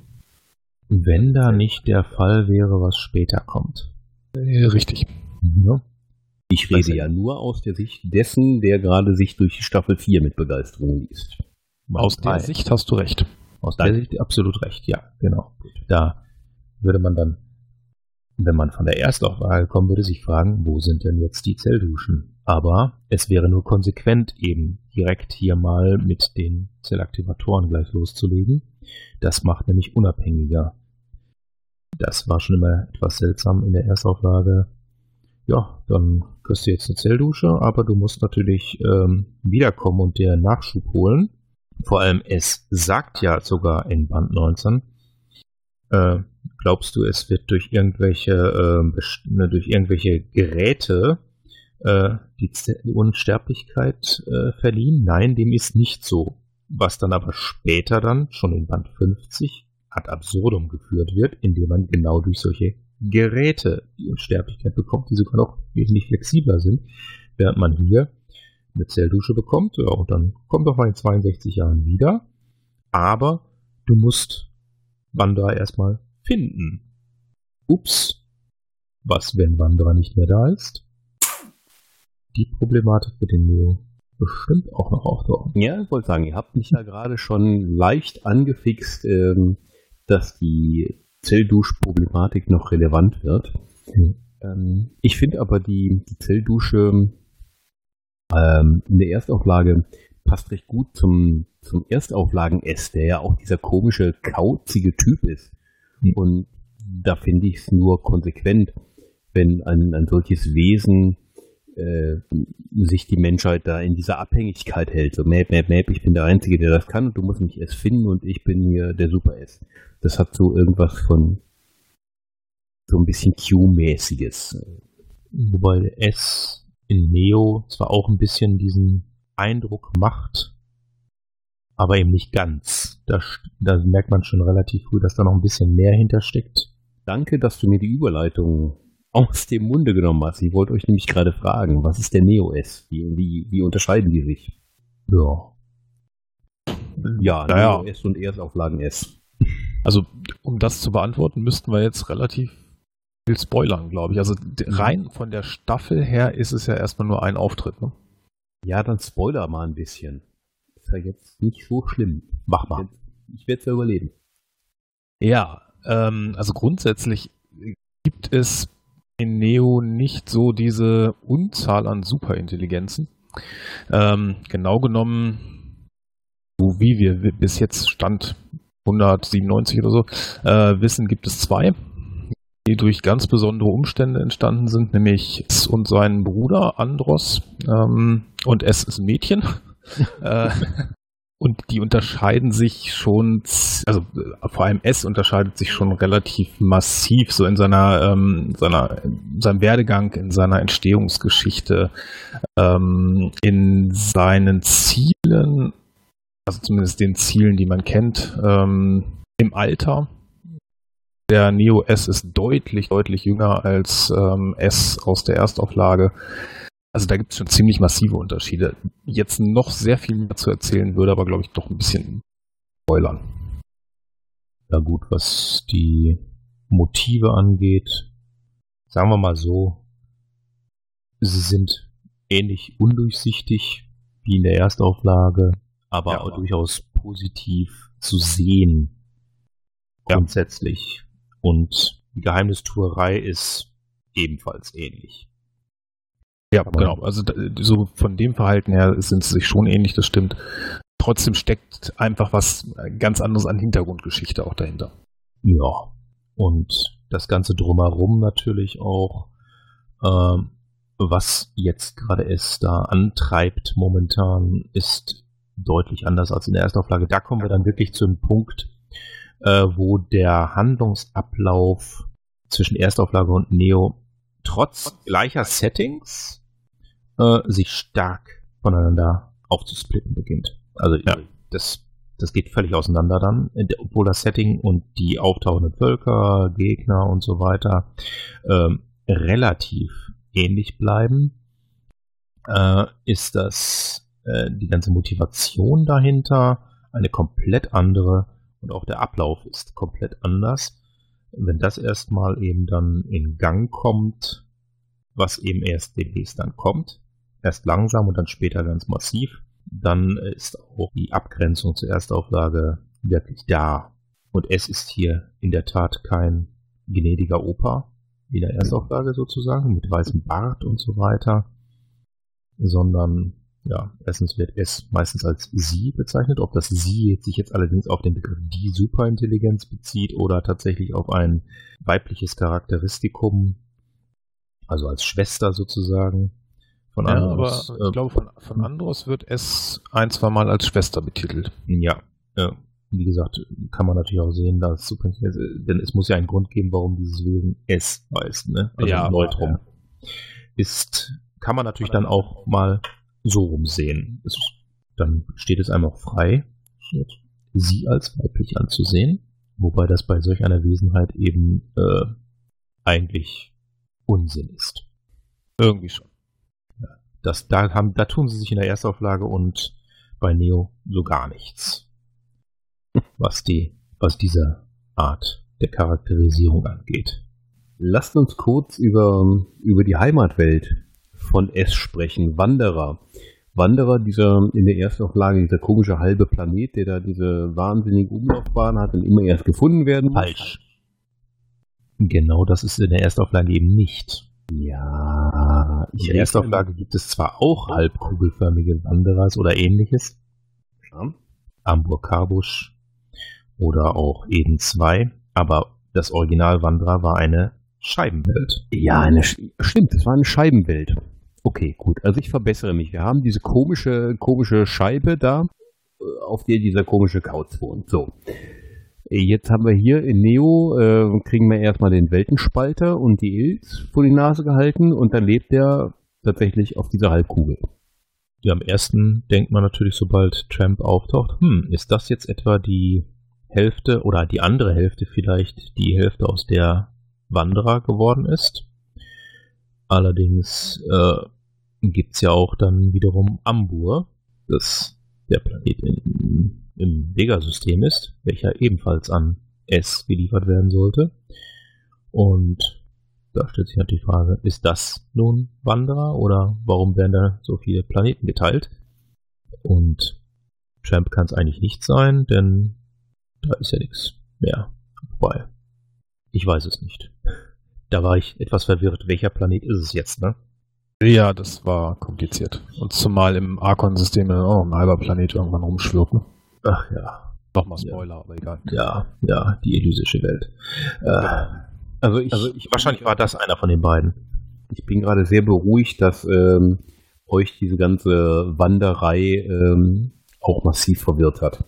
[SPEAKER 3] Wenn da nicht der Fall wäre, was später kommt.
[SPEAKER 2] Äh, richtig.
[SPEAKER 1] Ja. Ich rede ja nur aus der Sicht dessen, der gerade sich durch Staffel 4 mit Begeisterung liest.
[SPEAKER 2] Aus der Sicht hast du recht.
[SPEAKER 3] Aus der Sicht absolut recht, ja, genau. Da würde man dann, wenn man von der Erstaufwahl kommen würde, sich fragen, wo sind denn jetzt die Zellduschen? Aber es wäre nur konsequent, eben direkt hier mal mit den Zellaktivatoren gleich loszulegen. Das macht nämlich unabhängiger. Das war schon immer etwas seltsam in der Erstauflage. Ja, dann kriegst du jetzt eine Zelldusche, aber du musst natürlich ähm, wiederkommen und dir Nachschub holen. Vor allem, es sagt ja sogar in Band 19, äh, glaubst du, es wird durch irgendwelche, äh, durch irgendwelche Geräte äh, die Unsterblichkeit äh, verliehen? Nein, dem ist nicht so was dann aber später dann, schon in Band 50, ad absurdum geführt wird, indem man genau durch solche Geräte die Unsterblichkeit bekommt, die sogar noch wesentlich flexibler sind, während man hier eine Zelldusche bekommt, ja, und dann kommt doch mal in 62 Jahren wieder, aber du musst Wandra erstmal finden. Ups. Was, wenn Wandra nicht mehr da ist? Die Problematik wird den Neo bestimmt auch noch auftauchen.
[SPEAKER 1] Ja, ich wollte sagen, ihr habt mich ja gerade schon leicht angefixt, ähm, dass die Zellduschproblematik noch relevant wird. Mhm. Ähm, ich finde aber die, die Zelldusche ähm, in der Erstauflage passt recht gut zum, zum Erstauflagen-S, der ja auch dieser komische, kauzige Typ ist. Mhm. Und da finde ich es nur konsequent, wenn ein, ein solches Wesen äh, sich die Menschheit da in dieser Abhängigkeit hält. So, Map, Map, Map, ich bin der Einzige, der das kann und du musst mich erst finden und ich bin hier der Super S. Das hat so irgendwas von so ein bisschen Q-mäßiges.
[SPEAKER 3] Wobei S in Neo zwar auch ein bisschen diesen Eindruck macht, aber eben nicht ganz. Da, da merkt man schon relativ früh, dass da noch ein bisschen mehr hintersteckt.
[SPEAKER 1] Danke, dass du mir die Überleitung aus dem Munde genommen hast. Ich wollte euch nämlich gerade fragen, was ist der Neo S? Wie, wie, wie unterscheiden die sich?
[SPEAKER 3] Ja.
[SPEAKER 2] Ja, naja.
[SPEAKER 1] Neo S und Erstauflagen S.
[SPEAKER 2] Also, um das zu beantworten, müssten wir jetzt relativ viel spoilern, glaube ich. Also rein von der Staffel her ist es ja erstmal nur ein Auftritt. Ne?
[SPEAKER 1] Ja, dann spoiler mal ein bisschen. Ist ja jetzt nicht so schlimm.
[SPEAKER 2] Mach mal.
[SPEAKER 1] Ich werde es ja überleben.
[SPEAKER 2] Ja, ähm, also grundsätzlich gibt es Neo nicht so diese Unzahl an Superintelligenzen. Ähm, genau genommen, so wie wir bis jetzt Stand 197 oder so äh, wissen, gibt es zwei, die durch ganz besondere Umstände entstanden sind, nämlich S und sein Bruder Andros ähm, und S ist ein Mädchen. äh, und die unterscheiden sich schon, also äh, vor allem S unterscheidet sich schon relativ massiv so in seiner, ähm, seiner in seinem Werdegang, in seiner Entstehungsgeschichte, ähm, in seinen Zielen, also zumindest den Zielen, die man kennt, ähm, im Alter. Der Neo S ist deutlich, deutlich jünger als ähm, S aus der Erstauflage. Also da gibt es schon ziemlich massive Unterschiede. Jetzt noch sehr viel mehr zu erzählen, würde aber, glaube ich, doch ein bisschen spoilern.
[SPEAKER 3] Ja gut, was die Motive angeht, sagen wir mal so, sie sind ähnlich undurchsichtig wie in der Erstauflage, aber ja, auch durchaus positiv zu sehen. Grundsätzlich. Ja. Und die Geheimnistuerei ist ebenfalls ähnlich.
[SPEAKER 2] Ja, aber genau. Also so von dem Verhalten her sind sie sich schon ähnlich, das stimmt. Trotzdem steckt einfach was ganz anderes an Hintergrundgeschichte auch dahinter.
[SPEAKER 3] Ja. Und das Ganze drumherum natürlich auch, ähm, was jetzt gerade es da antreibt momentan, ist deutlich anders als in der Erstauflage. Da kommen wir dann wirklich zu einem Punkt, äh, wo der Handlungsablauf zwischen Erstauflage und Neo trotz gleicher Settings äh, sich stark voneinander aufzusplitten beginnt. Also ja. das, das geht völlig auseinander dann, obwohl das Setting und die auftauchenden Völker, Gegner und so weiter ähm, relativ ähnlich bleiben, äh, ist das äh, die ganze Motivation dahinter eine komplett andere und auch der Ablauf ist komplett anders. Wenn das erstmal eben dann in Gang kommt, was eben erst demnächst dann kommt, erst langsam und dann später ganz massiv, dann ist auch die Abgrenzung zur Erstauflage wirklich da. Und es ist hier in der Tat kein gnädiger Opa, in der Erstauflage sozusagen, mit weißem Bart und so weiter, sondern ja, erstens wird es meistens als sie bezeichnet. Ob das sie sich jetzt allerdings auf den Begriff die Superintelligenz bezieht oder tatsächlich auf ein weibliches Charakteristikum, also als Schwester sozusagen.
[SPEAKER 2] Von ja, Andros, aber ich äh, glaube, von, von Andros wird es ein, zwei Mal als Schwester betitelt.
[SPEAKER 3] Ja, äh, wie gesagt, kann man natürlich auch sehen, dass Superintelligenz, denn es muss ja einen Grund geben, warum dieses Wesen es heißt, ne?
[SPEAKER 2] Also ja, Neutrum.
[SPEAKER 3] Ja. Ist, kann man natürlich dann auch mal so rumsehen. Es, dann steht es einem auch frei, sie als weiblich anzusehen, wobei das bei solch einer Wesenheit eben äh, eigentlich Unsinn ist.
[SPEAKER 2] Irgendwie schon.
[SPEAKER 3] Ja, das, da, haben, da tun sie sich in der Erstauflage und bei Neo so gar nichts. Was die, was diese Art der Charakterisierung angeht.
[SPEAKER 1] Lasst uns kurz über, über die Heimatwelt von S sprechen. Wanderer. Wanderer, dieser in der Erstauflage, dieser komische halbe Planet, der da diese wahnsinnige Umlaufbahn hat und immer erst gefunden werden
[SPEAKER 3] muss. Falsch. Genau das ist in der Erstauflage eben nicht.
[SPEAKER 1] Ja,
[SPEAKER 3] in der Erstauflage gibt es zwar auch halbkugelförmige Wanderers oder ähnliches. Ja. Amburg Karbusch oder auch Eden 2, aber das Original Wanderer war eine Scheibenwelt.
[SPEAKER 1] Ja, eine, stimmt, es war eine Scheibenwelt. Okay, gut. Also ich verbessere mich. Wir haben diese komische, komische Scheibe da, äh, auf der dieser komische Kauz wohnt. So. Jetzt haben wir hier in Neo, äh, kriegen wir erstmal den Weltenspalter und die Ilz vor die Nase gehalten und dann lebt der tatsächlich auf dieser Halbkugel.
[SPEAKER 3] Ja, am ersten denkt man natürlich, sobald Tramp auftaucht, hm, ist das jetzt etwa die Hälfte oder die andere Hälfte vielleicht die Hälfte, aus der Wanderer geworden ist? Allerdings äh, gibt es ja auch dann wiederum Ambur, das der Planet in, im Vega-System ist, welcher ebenfalls an S geliefert werden sollte. Und da stellt sich natürlich die Frage, ist das nun Wanderer oder warum werden da so viele Planeten geteilt? Und Champ kann es eigentlich nicht sein, denn da ist ja nichts mehr Wobei, Ich weiß es nicht. Da war ich etwas verwirrt. Welcher Planet ist es jetzt, ne?
[SPEAKER 2] Ja, das war kompliziert. Und zumal im Archon-System auch ein halber Planet irgendwann rumschwirrten.
[SPEAKER 3] Ach ja.
[SPEAKER 2] Nochmal Spoiler, ja. aber egal.
[SPEAKER 3] Ja, ja, die elysische Welt. Äh, also, ich, also ich, wahrscheinlich war das einer von den beiden.
[SPEAKER 1] Ich bin gerade sehr beruhigt, dass ähm, euch diese ganze Wanderei ähm, auch massiv verwirrt hat.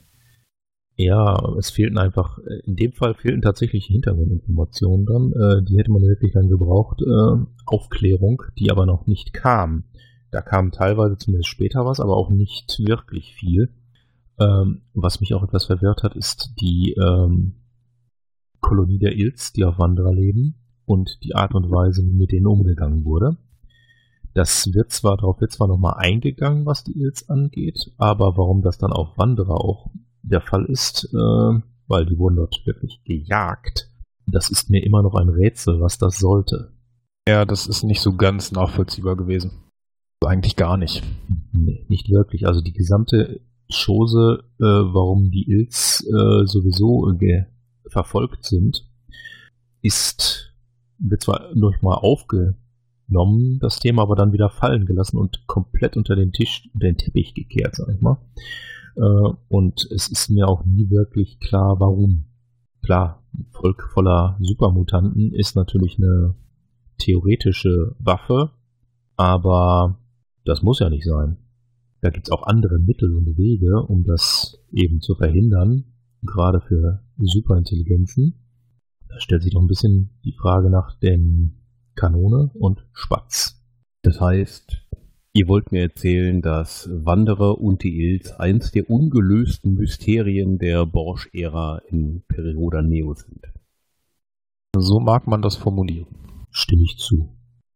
[SPEAKER 3] Ja, es fehlten einfach, äh, in dem Fall fehlten tatsächlich Hintergrundinformationen dann. Äh, die hätte man wirklich dann gebraucht. Äh, Aufklärung, die aber noch nicht kam. Da kam teilweise zumindest später was, aber auch nicht wirklich viel. Ähm, was mich auch etwas verwirrt hat, ist die, ähm, Kolonie der Ilz, die auf Wanderer leben und die Art und Weise, wie mit denen umgegangen wurde. Das wird zwar, darauf wird zwar nochmal eingegangen, was die Ilz angeht, aber warum das dann auf Wanderer auch der Fall ist, äh, weil die wurden dort wirklich gejagt, das ist mir immer noch ein Rätsel, was das sollte.
[SPEAKER 2] Ja, das ist nicht so ganz nachvollziehbar gewesen. Also eigentlich gar nicht.
[SPEAKER 3] Nee, nicht wirklich. Also die gesamte Chose, äh, warum die Ilz äh, sowieso verfolgt sind, ist wird zwar noch mal aufgenommen, das Thema aber dann wieder fallen gelassen und komplett unter den Tisch, den Teppich gekehrt, sag ich mal. Äh, und es ist mir auch nie wirklich klar, warum. Klar, ein Volk voller Supermutanten ist natürlich eine theoretische Waffe, aber das muss ja nicht sein. Da gibt's auch andere Mittel und Wege, um das eben zu verhindern, gerade für Superintelligenzen. Da stellt sich doch ein bisschen die Frage nach den Kanone und Spatz.
[SPEAKER 1] Das heißt, ihr wollt mir erzählen, dass Wanderer und die Ilz eins der ungelösten Mysterien der Borsch-Ära in Perioda Neo sind.
[SPEAKER 2] So mag man das formulieren.
[SPEAKER 3] Stimme ich zu.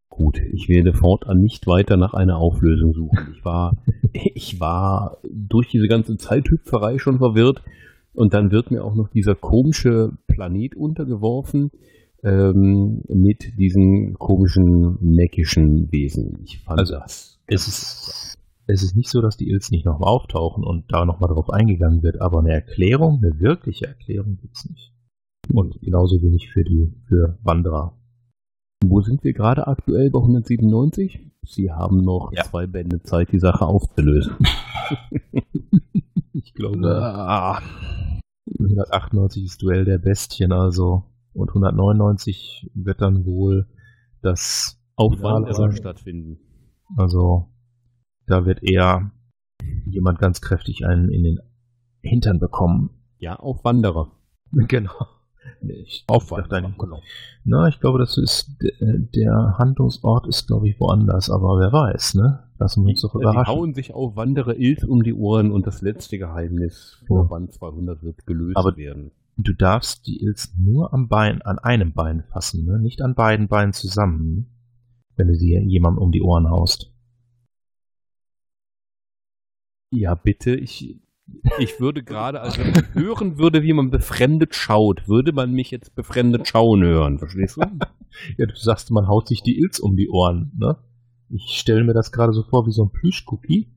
[SPEAKER 1] Gut, ich werde fortan nicht weiter nach einer Auflösung suchen. Ich war, ich war durch diese ganze Zeithüpferei schon verwirrt und dann wird mir auch noch dieser komische Planet untergeworfen ähm, mit diesen komischen neckischen Wesen. Ich fand
[SPEAKER 3] Also,
[SPEAKER 1] das.
[SPEAKER 3] Es ist, es ist nicht so, dass die Ilz nicht nochmal auftauchen und da nochmal drauf eingegangen wird, aber eine Erklärung, eine wirkliche Erklärung gibt's nicht. Und genauso wenig für die, für Wanderer.
[SPEAKER 1] Wo sind wir gerade aktuell bei 197? Sie haben noch
[SPEAKER 3] Ja.
[SPEAKER 1] zwei Bände Zeit, die Sache aufzulösen.
[SPEAKER 3] Ich glaube,
[SPEAKER 2] Ah,
[SPEAKER 3] 198 ist Duell der Bestien also und 199 wird dann wohl das
[SPEAKER 1] Auf
[SPEAKER 3] Finale
[SPEAKER 1] Wanderer
[SPEAKER 3] sein.
[SPEAKER 1] stattfinden.
[SPEAKER 3] Also da wird eher jemand ganz kräftig einen in den Hintern bekommen.
[SPEAKER 1] Ja, auf Wanderer.
[SPEAKER 3] Genau. Ich, dachte eigentlich-
[SPEAKER 2] Genau.
[SPEAKER 3] Na, ich glaube, das ist der Handlungsort ist, glaube ich, woanders, aber wer weiß, ne? Lassen wir uns doch
[SPEAKER 1] Die
[SPEAKER 3] überraschen.
[SPEAKER 1] hauen sich auf Wanderer Ilz um die Ohren und das letzte Geheimnis für
[SPEAKER 3] Oh.
[SPEAKER 1] Band 200 wird gelöst
[SPEAKER 3] Aber-
[SPEAKER 1] werden.
[SPEAKER 3] Du darfst die Ilz nur am Bein, an einem Bein fassen, ne? Nicht an beiden Beinen zusammen, wenn du sie jemandem um die Ohren haust.
[SPEAKER 1] Ja, bitte, ich, ich würde gerade, also wenn ich hören würde, wie man befremdet schaut, würde man mich jetzt befremdet schauen hören, verstehst du?
[SPEAKER 3] Ja, du sagst, man haut sich die Ilz um die Ohren, ne? Ich stelle mir das gerade so vor wie so ein Plüschcookie,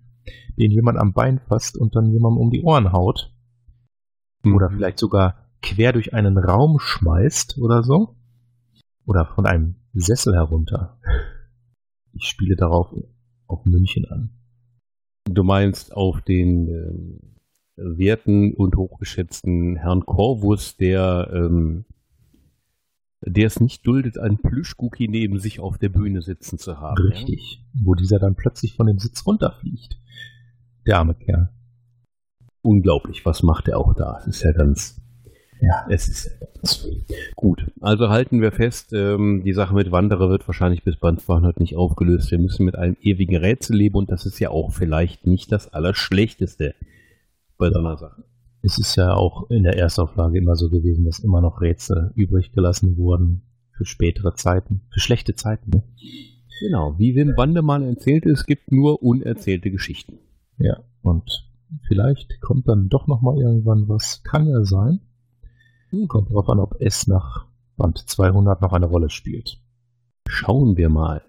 [SPEAKER 3] den jemand am Bein fasst und dann jemandem um die Ohren haut. Oder vielleicht sogar quer durch einen Raum schmeißt oder so. Oder von einem Sessel herunter. Ich spiele darauf auf München an.
[SPEAKER 1] Du meinst auf den ähm, werten und hochgeschätzten Herrn Corvus, der, ähm, der es nicht duldet, einen Plüschcookie neben sich auf der Bühne sitzen zu haben.
[SPEAKER 3] Richtig. Wo dieser dann plötzlich von dem Sitz runterfliegt. Der arme Kerl.
[SPEAKER 1] Unglaublich, was macht er auch da? Es ist ja ganz,
[SPEAKER 3] Ja.
[SPEAKER 1] es ist gut. Also halten wir fest, ähm, die Sache mit Wanderer wird wahrscheinlich bis Band 200 nicht aufgelöst. Wir müssen mit einem ewigen Rätsel leben und das ist ja auch vielleicht nicht das Allerschlechteste bei so einer Sache.
[SPEAKER 3] Es ist ja auch in der Erstauflage immer so gewesen, dass immer noch Rätsel übrig gelassen wurden für spätere Zeiten, für schlechte Zeiten. Ne?
[SPEAKER 1] Genau, wie Wim Wandemann erzählte, es gibt nur unerzählte Geschichten.
[SPEAKER 3] Ja, und vielleicht kommt dann doch noch mal irgendwann was. Kann ja sein. Kommt drauf an, ob es nach Band 200 noch eine Rolle spielt.
[SPEAKER 1] Schauen wir mal.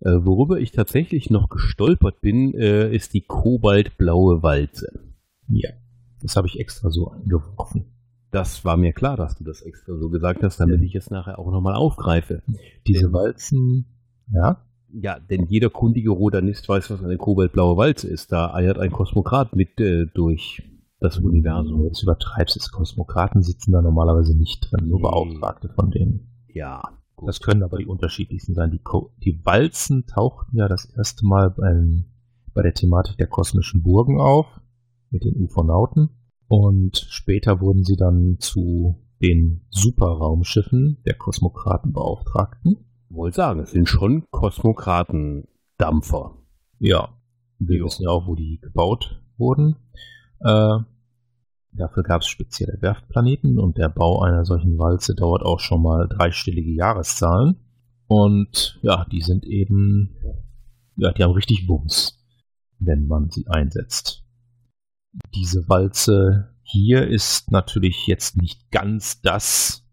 [SPEAKER 1] Äh, worüber ich tatsächlich noch gestolpert bin, äh, ist die kobaltblaue Walze.
[SPEAKER 3] Ja, das habe ich extra so eingeworfen.
[SPEAKER 1] Das war mir klar, dass du das extra so gesagt hast, damit ich es nachher auch nochmal aufgreife.
[SPEAKER 3] Diese. Walzen, ja,
[SPEAKER 1] Ja, denn jeder kundige Rodanist weiß, was eine kobaltblaue Walze ist. Da eiert ein Kosmokrat mit äh, durch das Universum.
[SPEAKER 3] jetzt übertreibst es. Kosmokraten sitzen da normalerweise nicht drin, nur
[SPEAKER 1] Nee.
[SPEAKER 3] Beauftragte von denen.
[SPEAKER 1] Ja, gut.
[SPEAKER 3] Das können aber die unterschiedlichsten sein. Die, Ko die Walzen tauchten ja das erste Mal beim, bei der Thematik der kosmischen Burgen auf, mit den Ufonauten. Und später wurden sie dann zu den Superraumschiffen der Kosmokratenbeauftragten.
[SPEAKER 1] wohl sagen, es sind schon Kosmokraten-Dampfer.
[SPEAKER 3] Ja, wir
[SPEAKER 1] Jo.
[SPEAKER 3] wissen ja auch, wo die gebaut wurden. Äh, Dafür gab es spezielle Werftplaneten und der Bau einer solchen Walze dauert auch schon mal dreistellige Jahreszahlen. Und ja, die sind eben, ja, die haben richtig Bums, wenn man sie einsetzt. Diese Walze hier ist natürlich jetzt nicht ganz das,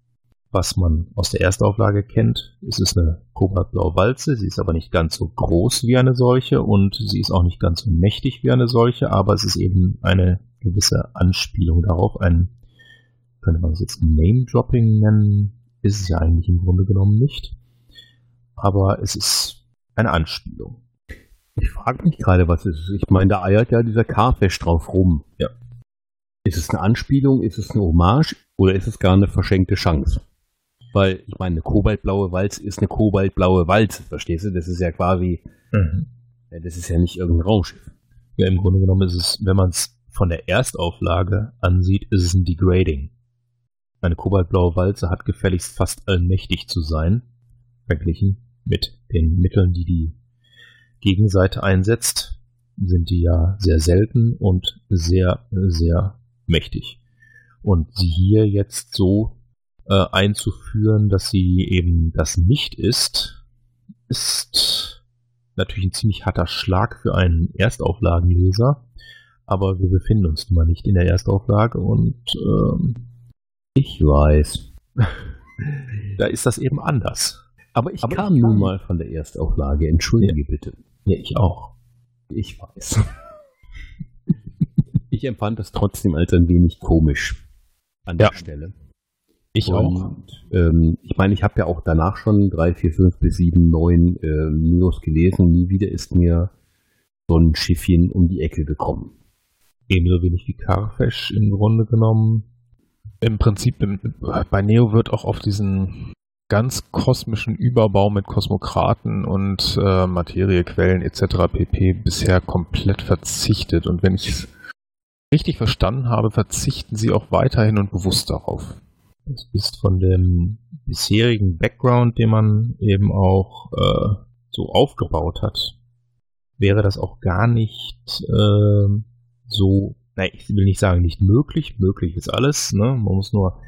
[SPEAKER 3] was man aus der Erstauflage kennt. Es ist eine kobaltblaue Walze, sie ist aber nicht ganz so groß wie eine solche und sie ist auch nicht ganz so mächtig wie eine solche, aber es ist eben eine gewisse Anspielung darauf, ein, könnte man es jetzt Name-Dropping nennen, ist es ja eigentlich im Grunde genommen nicht. Aber es ist eine Anspielung.
[SPEAKER 1] Ich frage mich gerade, was es ist. Ich meine, da eiert ja dieser Carfish drauf rum.
[SPEAKER 3] Ja.
[SPEAKER 1] Ist es eine Anspielung, ist es eine Hommage oder ist es gar eine verschenkte Chance? Weil, ich meine, eine kobaltblaue Walze ist eine kobaltblaue Walze, verstehst du? Das ist ja quasi, mhm. das ist ja nicht irgendein Raumschiff.
[SPEAKER 3] Ja, im Grunde genommen ist es, wenn man es von der Erstauflage ansieht, ist es ein Degrading. Eine kobaltblaue Walze hat gefälligst fast allmächtig zu sein, verglichen mit den Mitteln, die die Gegenseite einsetzt, sind die ja sehr selten und sehr, sehr mächtig. Und sie hier jetzt so äh, einzuführen, dass sie eben das nicht ist, ist natürlich ein ziemlich harter Schlag für einen Erstauflagenleser. Aber wir befinden uns nun mal nicht in der Erstauflage und ähm,
[SPEAKER 1] ich weiß.
[SPEAKER 3] da ist das eben anders.
[SPEAKER 1] Aber ich Aber kam ich nun mal von der Erstauflage. Entschuldige
[SPEAKER 3] ja.
[SPEAKER 1] bitte.
[SPEAKER 3] Ja, ich auch.
[SPEAKER 1] Ich weiß. ich empfand das trotzdem als ein wenig komisch an ja. der Stelle.
[SPEAKER 3] Ich und, auch.
[SPEAKER 1] Ähm, ich meine, ich habe ja auch danach schon 3, 4, 5 bis 7, 9 äh, News gelesen. Nie wieder ist mir so ein Schiffchen um die Ecke gekommen.
[SPEAKER 3] Ebenso wenig wie Carfesh im Grunde genommen. Im Prinzip bei Neo wird auch auf diesen ganz kosmischen Überbau mit Kosmokraten und äh, Materiequellen etc. pp. bisher komplett verzichtet. Und wenn ich es richtig verstanden habe, verzichten sie auch weiterhin und bewusst darauf. Das ist von dem bisherigen Background, den man eben auch äh, so aufgebaut hat, wäre das auch gar nicht äh, so, nein, ich will nicht sagen nicht möglich, möglich ist alles, ne? man muss nur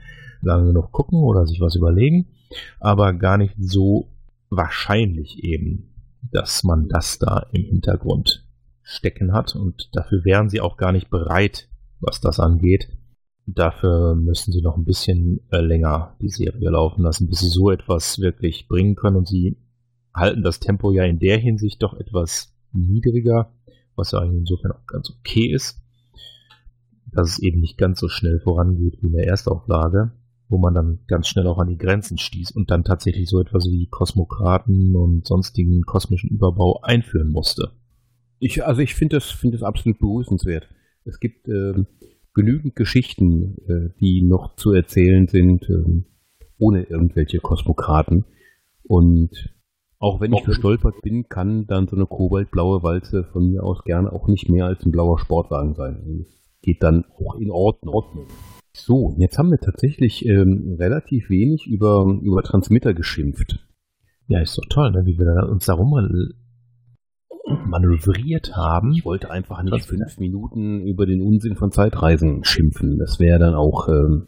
[SPEAKER 3] lange genug gucken oder sich was überlegen. Aber gar nicht so wahrscheinlich eben, dass man das da im Hintergrund stecken hat. Und dafür wären sie auch gar nicht bereit, was das angeht. Dafür müssen sie noch ein bisschen äh, länger die Serie laufen lassen, bis sie so etwas wirklich bringen können. Und sie halten das Tempo ja in der Hinsicht doch etwas niedriger, was ja insofern auch ganz okay ist, dass es eben nicht ganz so schnell vorangeht wie in der Erstauflage wo man dann ganz schnell auch an die Grenzen stieß und dann tatsächlich so etwas wie Kosmokraten und sonstigen kosmischen Überbau einführen musste.
[SPEAKER 1] Ich, also ich finde das, finde das absolut begrüßenswert. Es gibt äh, genügend Geschichten, äh, die noch zu erzählen sind, äh, ohne irgendwelche Kosmokraten. Und auch wenn ich gestolpert bin, kann dann so eine kobaltblaue Walze von mir aus gerne auch nicht mehr als ein blauer Sportwagen sein. Das geht dann auch in Ordnung. So, jetzt haben wir tatsächlich ähm, relativ wenig über, über Transmitter geschimpft.
[SPEAKER 3] Ja, ist doch toll, ne? wie wir uns darum mal manövriert haben.
[SPEAKER 1] Ich wollte einfach nicht fünf Minuten über den Unsinn von Zeitreisen schimpfen. Das wäre dann auch ähm,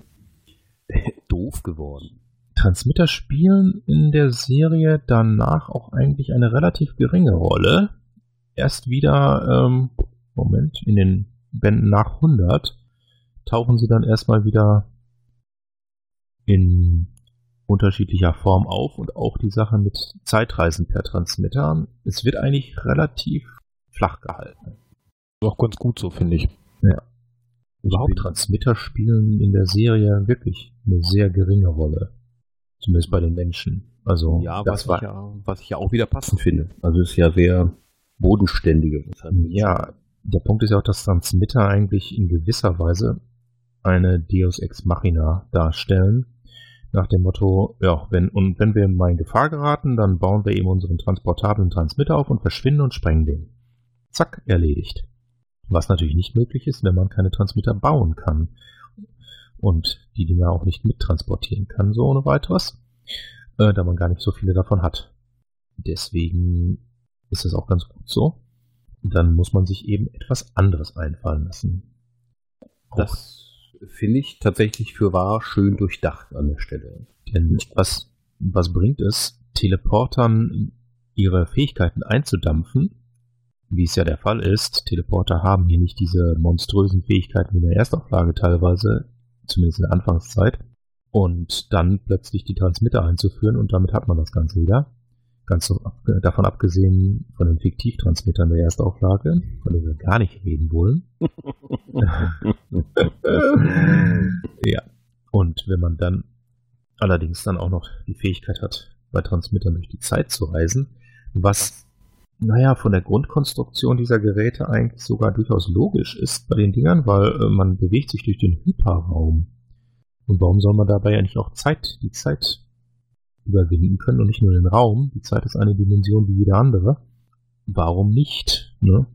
[SPEAKER 1] doof geworden.
[SPEAKER 3] Transmitter spielen in der Serie danach auch eigentlich eine relativ geringe Rolle. Erst wieder, ähm, Moment, in den Bänden nach 100 tauchen sie dann erstmal wieder in unterschiedlicher Form auf und auch die Sache mit Zeitreisen per Transmitter. Es wird eigentlich relativ flach gehalten.
[SPEAKER 2] Auch ganz gut so, finde ich.
[SPEAKER 3] Ja. Überhaupt Transmitter spielen in der Serie wirklich eine sehr geringe Rolle. Zumindest bei den Menschen. Also,
[SPEAKER 1] ja, was, war, ich ja, was ich ja auch wieder passend finde. Also, es ist ja sehr bodenständige.
[SPEAKER 3] Ja, der Punkt ist ja auch, dass Transmitter eigentlich in gewisser Weise eine Deus Ex Machina darstellen. Nach dem Motto, ja, wenn, und wenn wir mal in Gefahr geraten, dann bauen wir eben unseren transportablen Transmitter auf und verschwinden und sprengen den. Zack, erledigt. Was natürlich nicht möglich ist, wenn man keine Transmitter bauen kann. Und die Dinger auch nicht mittransportieren kann, so ohne weiteres. Äh, da man gar nicht so viele davon hat. Deswegen ist es auch ganz gut so. Dann muss man sich eben etwas anderes einfallen lassen.
[SPEAKER 1] Das finde ich tatsächlich für wahr schön durchdacht an der Stelle.
[SPEAKER 3] Denn was, was bringt es, Teleportern ihre Fähigkeiten einzudampfen, wie es ja der Fall ist. Teleporter haben hier nicht diese monströsen Fähigkeiten wie in der Erstauflage teilweise, zumindest in der Anfangszeit. Und dann plötzlich die Transmitter einzuführen und damit hat man das Ganze wieder. Ganz davon abgesehen von den Fiktivtransmittern der Erstauflage, von denen wir gar nicht reden wollen. ja. Und wenn man dann allerdings dann auch noch die Fähigkeit hat, bei Transmittern durch die Zeit zu reisen, was, naja, von der Grundkonstruktion dieser Geräte eigentlich sogar durchaus logisch ist bei den Dingern, weil äh, man bewegt sich durch den Hyperraum. Und warum soll man dabei ja nicht auch Zeit, die Zeit überwinden können und nicht nur den Raum? Die Zeit ist eine Dimension wie jede andere. Warum nicht? Ne?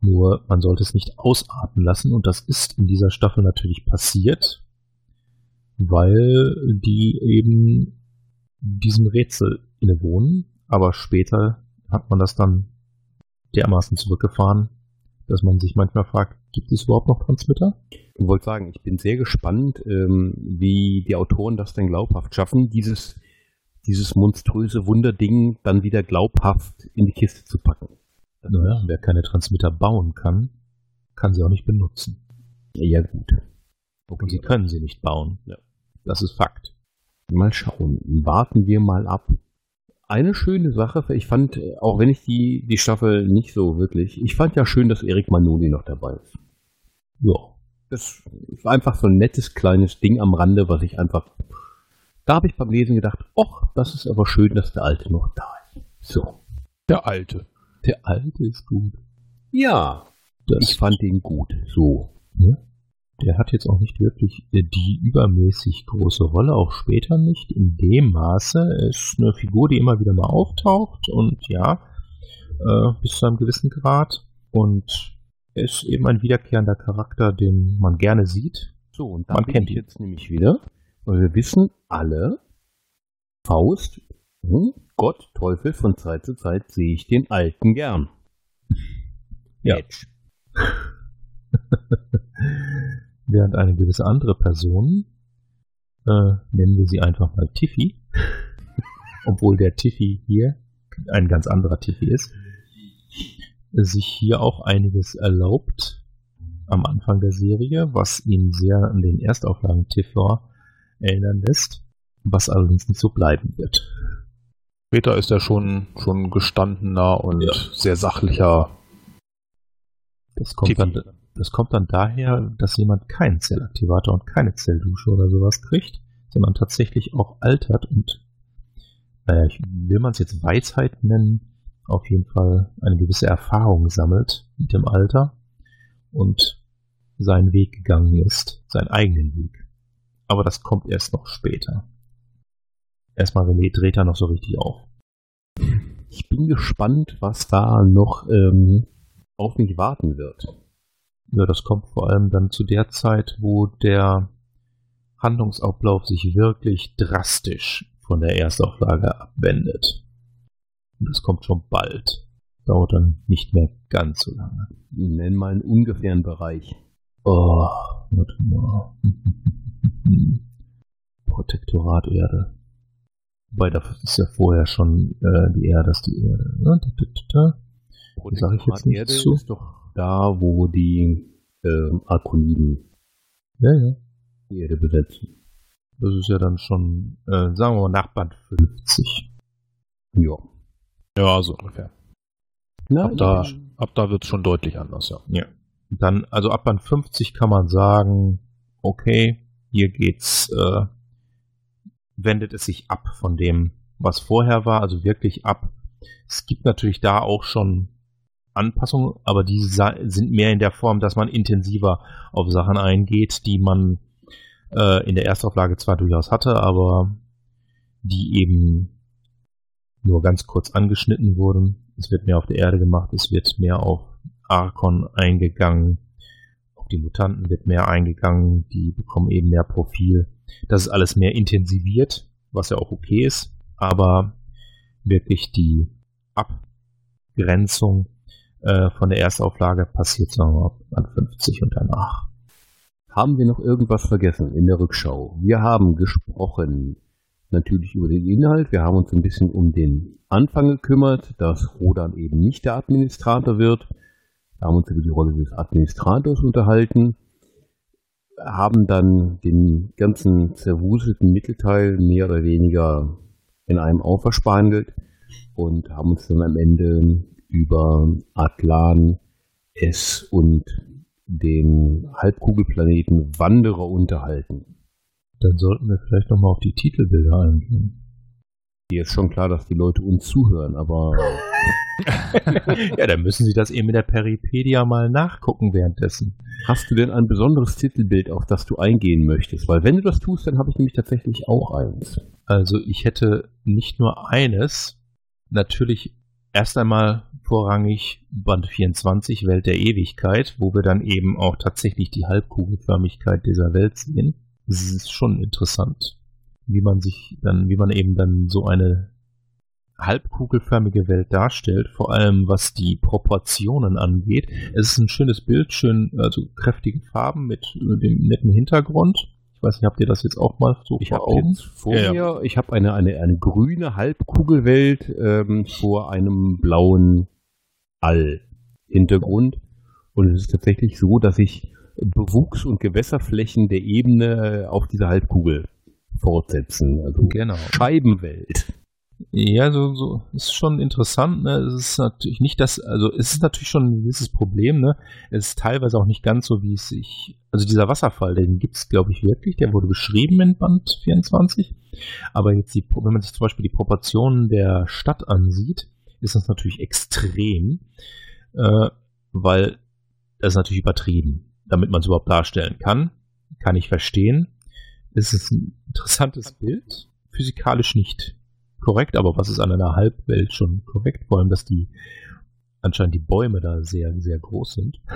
[SPEAKER 3] Nur man sollte es nicht ausarten lassen und das ist in dieser Staffel natürlich passiert, weil die eben diesem Rätsel innewohnen aber später hat man das dann dermaßen zurückgefahren, dass man sich manchmal fragt, gibt es überhaupt noch Transmitter?
[SPEAKER 1] Ich wollte sagen, ich bin sehr gespannt, ähm, wie die Autoren das denn glaubhaft schaffen, dieses, dieses monströse Wunderding dann wieder glaubhaft in die Kiste zu packen.
[SPEAKER 3] Naja, wer keine Transmitter bauen kann, kann sie auch nicht benutzen.
[SPEAKER 1] Ja, gut.
[SPEAKER 3] Okay, Und sie können sie nicht bauen. Ja. Das ist Fakt.
[SPEAKER 1] Mal schauen. Warten wir mal ab eine schöne Sache, ich fand, auch wenn ich die, die Staffel nicht so wirklich, ich fand ja schön, dass Erik Manoni noch dabei ist. Ja. Das war einfach so ein nettes kleines Ding am Rande, was ich einfach, da habe ich beim Lesen gedacht, ach, das ist aber schön, dass der Alte noch da ist. So.
[SPEAKER 2] Der Alte.
[SPEAKER 3] Der Alte ist gut.
[SPEAKER 1] Ja. Das ich fand ihn gut. So. Ja?
[SPEAKER 3] Der hat jetzt auch nicht wirklich die übermäßig große Rolle, auch später nicht in dem Maße. Er ist eine Figur, die immer wieder mal auftaucht und ja, äh, bis zu einem gewissen Grad. Und er ist eben ein wiederkehrender Charakter, den man gerne sieht.
[SPEAKER 1] So, und man kennt ihn jetzt nämlich wieder, weil wir wissen alle, Faust, hm, Gott, Teufel, von Zeit zu Zeit sehe ich den Alten gern.
[SPEAKER 3] Ja. Während eine gewisse andere Person, äh, nennen wir sie einfach mal Tiffy, obwohl der Tiffy hier ein ganz anderer Tiffy ist, sich hier auch einiges erlaubt am Anfang der Serie, was ihn sehr an den Erstauflagen TV erinnern lässt, was allerdings nicht so bleiben wird.
[SPEAKER 2] Später ist er schon, schon gestandener und ja. sehr sachlicher.
[SPEAKER 3] Das kommt Tiffy. dann das kommt dann daher, dass jemand keinen Zellaktivator und keine Zelldusche oder sowas kriegt, sondern tatsächlich auch altert und, naja, ich, will man es jetzt Weisheit nennen, auf jeden Fall eine gewisse Erfahrung sammelt mit dem Alter und seinen Weg gegangen ist, seinen eigenen Weg. Aber das kommt erst noch später. Erstmal dreht er noch so richtig auf.
[SPEAKER 1] Ich bin gespannt, was da noch ähm, auf mich warten wird.
[SPEAKER 3] Ja, das kommt vor allem dann zu der Zeit, wo der Handlungsablauf sich wirklich drastisch von der Erstauflage abwendet. Und das kommt schon bald. Dauert dann nicht mehr ganz so lange.
[SPEAKER 1] Nenn mal einen ungefähren Bereich.
[SPEAKER 3] Oh, warte mal. Protektorat Erde. Wobei, das ist ja vorher schon äh, die Erde, das ist die Erde. Ne?
[SPEAKER 1] Sag ich jetzt nicht Erde ist doch da, wo die äh, Arkoniden
[SPEAKER 3] ja, ja.
[SPEAKER 1] die Erde besetzen.
[SPEAKER 3] Das ist ja dann schon, äh, sagen wir mal, nach Band 50.
[SPEAKER 2] Ja. Ja, so ungefähr. Na, ab, da, ab da wird es schon deutlich anders, ja.
[SPEAKER 3] Ja. Dann, also ab Band 50 kann man sagen, okay, hier geht's, äh, wendet es sich ab von dem, was vorher war, also wirklich ab. Es gibt natürlich da auch schon Anpassungen, aber die sind mehr in der Form, dass man intensiver auf Sachen eingeht, die man äh, in der Erstauflage zwar durchaus hatte, aber die eben nur ganz kurz angeschnitten wurden. Es wird mehr auf der Erde gemacht, es wird mehr auf Arkon eingegangen, auf die Mutanten wird mehr eingegangen, die bekommen eben mehr Profil. Das ist alles mehr intensiviert, was ja auch okay ist, aber wirklich die Abgrenzung äh, von der Erstauflage passiert sagen wir an 50 und danach.
[SPEAKER 1] Haben wir noch irgendwas vergessen in der Rückschau? Wir haben gesprochen natürlich über den Inhalt. Wir haben uns ein bisschen um den Anfang gekümmert, dass Rodan eben nicht der Administrator wird. Wir haben uns über die Rolle des Administrators unterhalten, haben dann den ganzen zerwuselten Mittelteil mehr oder weniger in einem Aufwasch behandelt und haben uns dann am Ende über Atlan, S und den Halbkugelplaneten Wanderer unterhalten.
[SPEAKER 3] Dann sollten wir vielleicht nochmal auf die Titelbilder eingehen.
[SPEAKER 1] Hier ist schon klar, dass die Leute uns zuhören, aber.
[SPEAKER 3] ja, dann müssen sie das eben in der Peripedia mal nachgucken währenddessen.
[SPEAKER 1] Hast du denn ein besonderes Titelbild, auf das du eingehen möchtest? Weil wenn du das tust, dann habe ich nämlich tatsächlich auch eins.
[SPEAKER 3] Also ich hätte nicht nur eines, natürlich erst einmal vorrangig Band 24, Welt der Ewigkeit, wo wir dann eben auch tatsächlich die Halbkugelförmigkeit dieser Welt sehen es ist schon interessant, wie man sich dann, wie man eben dann so eine halbkugelförmige Welt darstellt, vor allem was die Proportionen angeht. Es ist ein schönes Bild, schön, also kräftige Farben mit, mit dem netten Hintergrund. Ich weiß nicht, habt ihr das jetzt auch mal so
[SPEAKER 1] ich vor Augen? Vor ja, mir, ja. ich habe eine, eine, eine grüne Halbkugelwelt ähm, vor einem blauen All-Hintergrund. Und es ist tatsächlich so, dass ich Bewuchs- und Gewässerflächen der Ebene auf dieser Halbkugel fortsetzen. Also genau. Scheibenwelt.
[SPEAKER 3] Ja, so, so ist schon interessant. Ne? Es ist natürlich nicht das, also es ist natürlich schon ein gewisses Problem. Ne? Es ist teilweise auch nicht ganz so, wie es sich, also dieser Wasserfall, den gibt es, glaube ich, wirklich. Der wurde beschrieben in Band 24. Aber jetzt, die, wenn man sich zum Beispiel die Proportionen der Stadt ansieht, ist das natürlich extrem, äh, weil das ist natürlich übertrieben damit man es überhaupt darstellen kann. Kann ich verstehen. Es ist ein interessantes Bild. Physikalisch nicht korrekt, aber was ist an einer Halbwelt schon korrekt? Vor allem, dass die anscheinend die Bäume da sehr, sehr groß sind.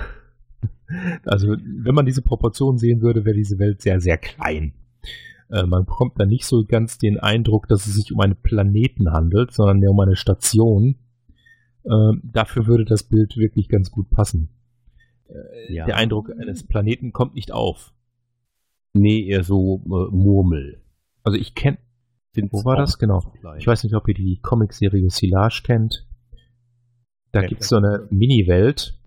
[SPEAKER 3] Also, wenn man diese Proportionen sehen würde, wäre diese Welt sehr, sehr klein. Äh, man bekommt da nicht so ganz den Eindruck, dass es sich um einen Planeten handelt, sondern mehr um eine Station. Äh, dafür würde das Bild wirklich ganz gut passen. Äh, ja. Der Eindruck eines Planeten kommt nicht auf.
[SPEAKER 1] Nee, eher so äh, Murmel.
[SPEAKER 3] Also ich kenne. Wo war das? Genau. Ich weiß nicht, ob ihr die Comicserie Silage kennt. Da ja, gibt es so eine Mini-Welt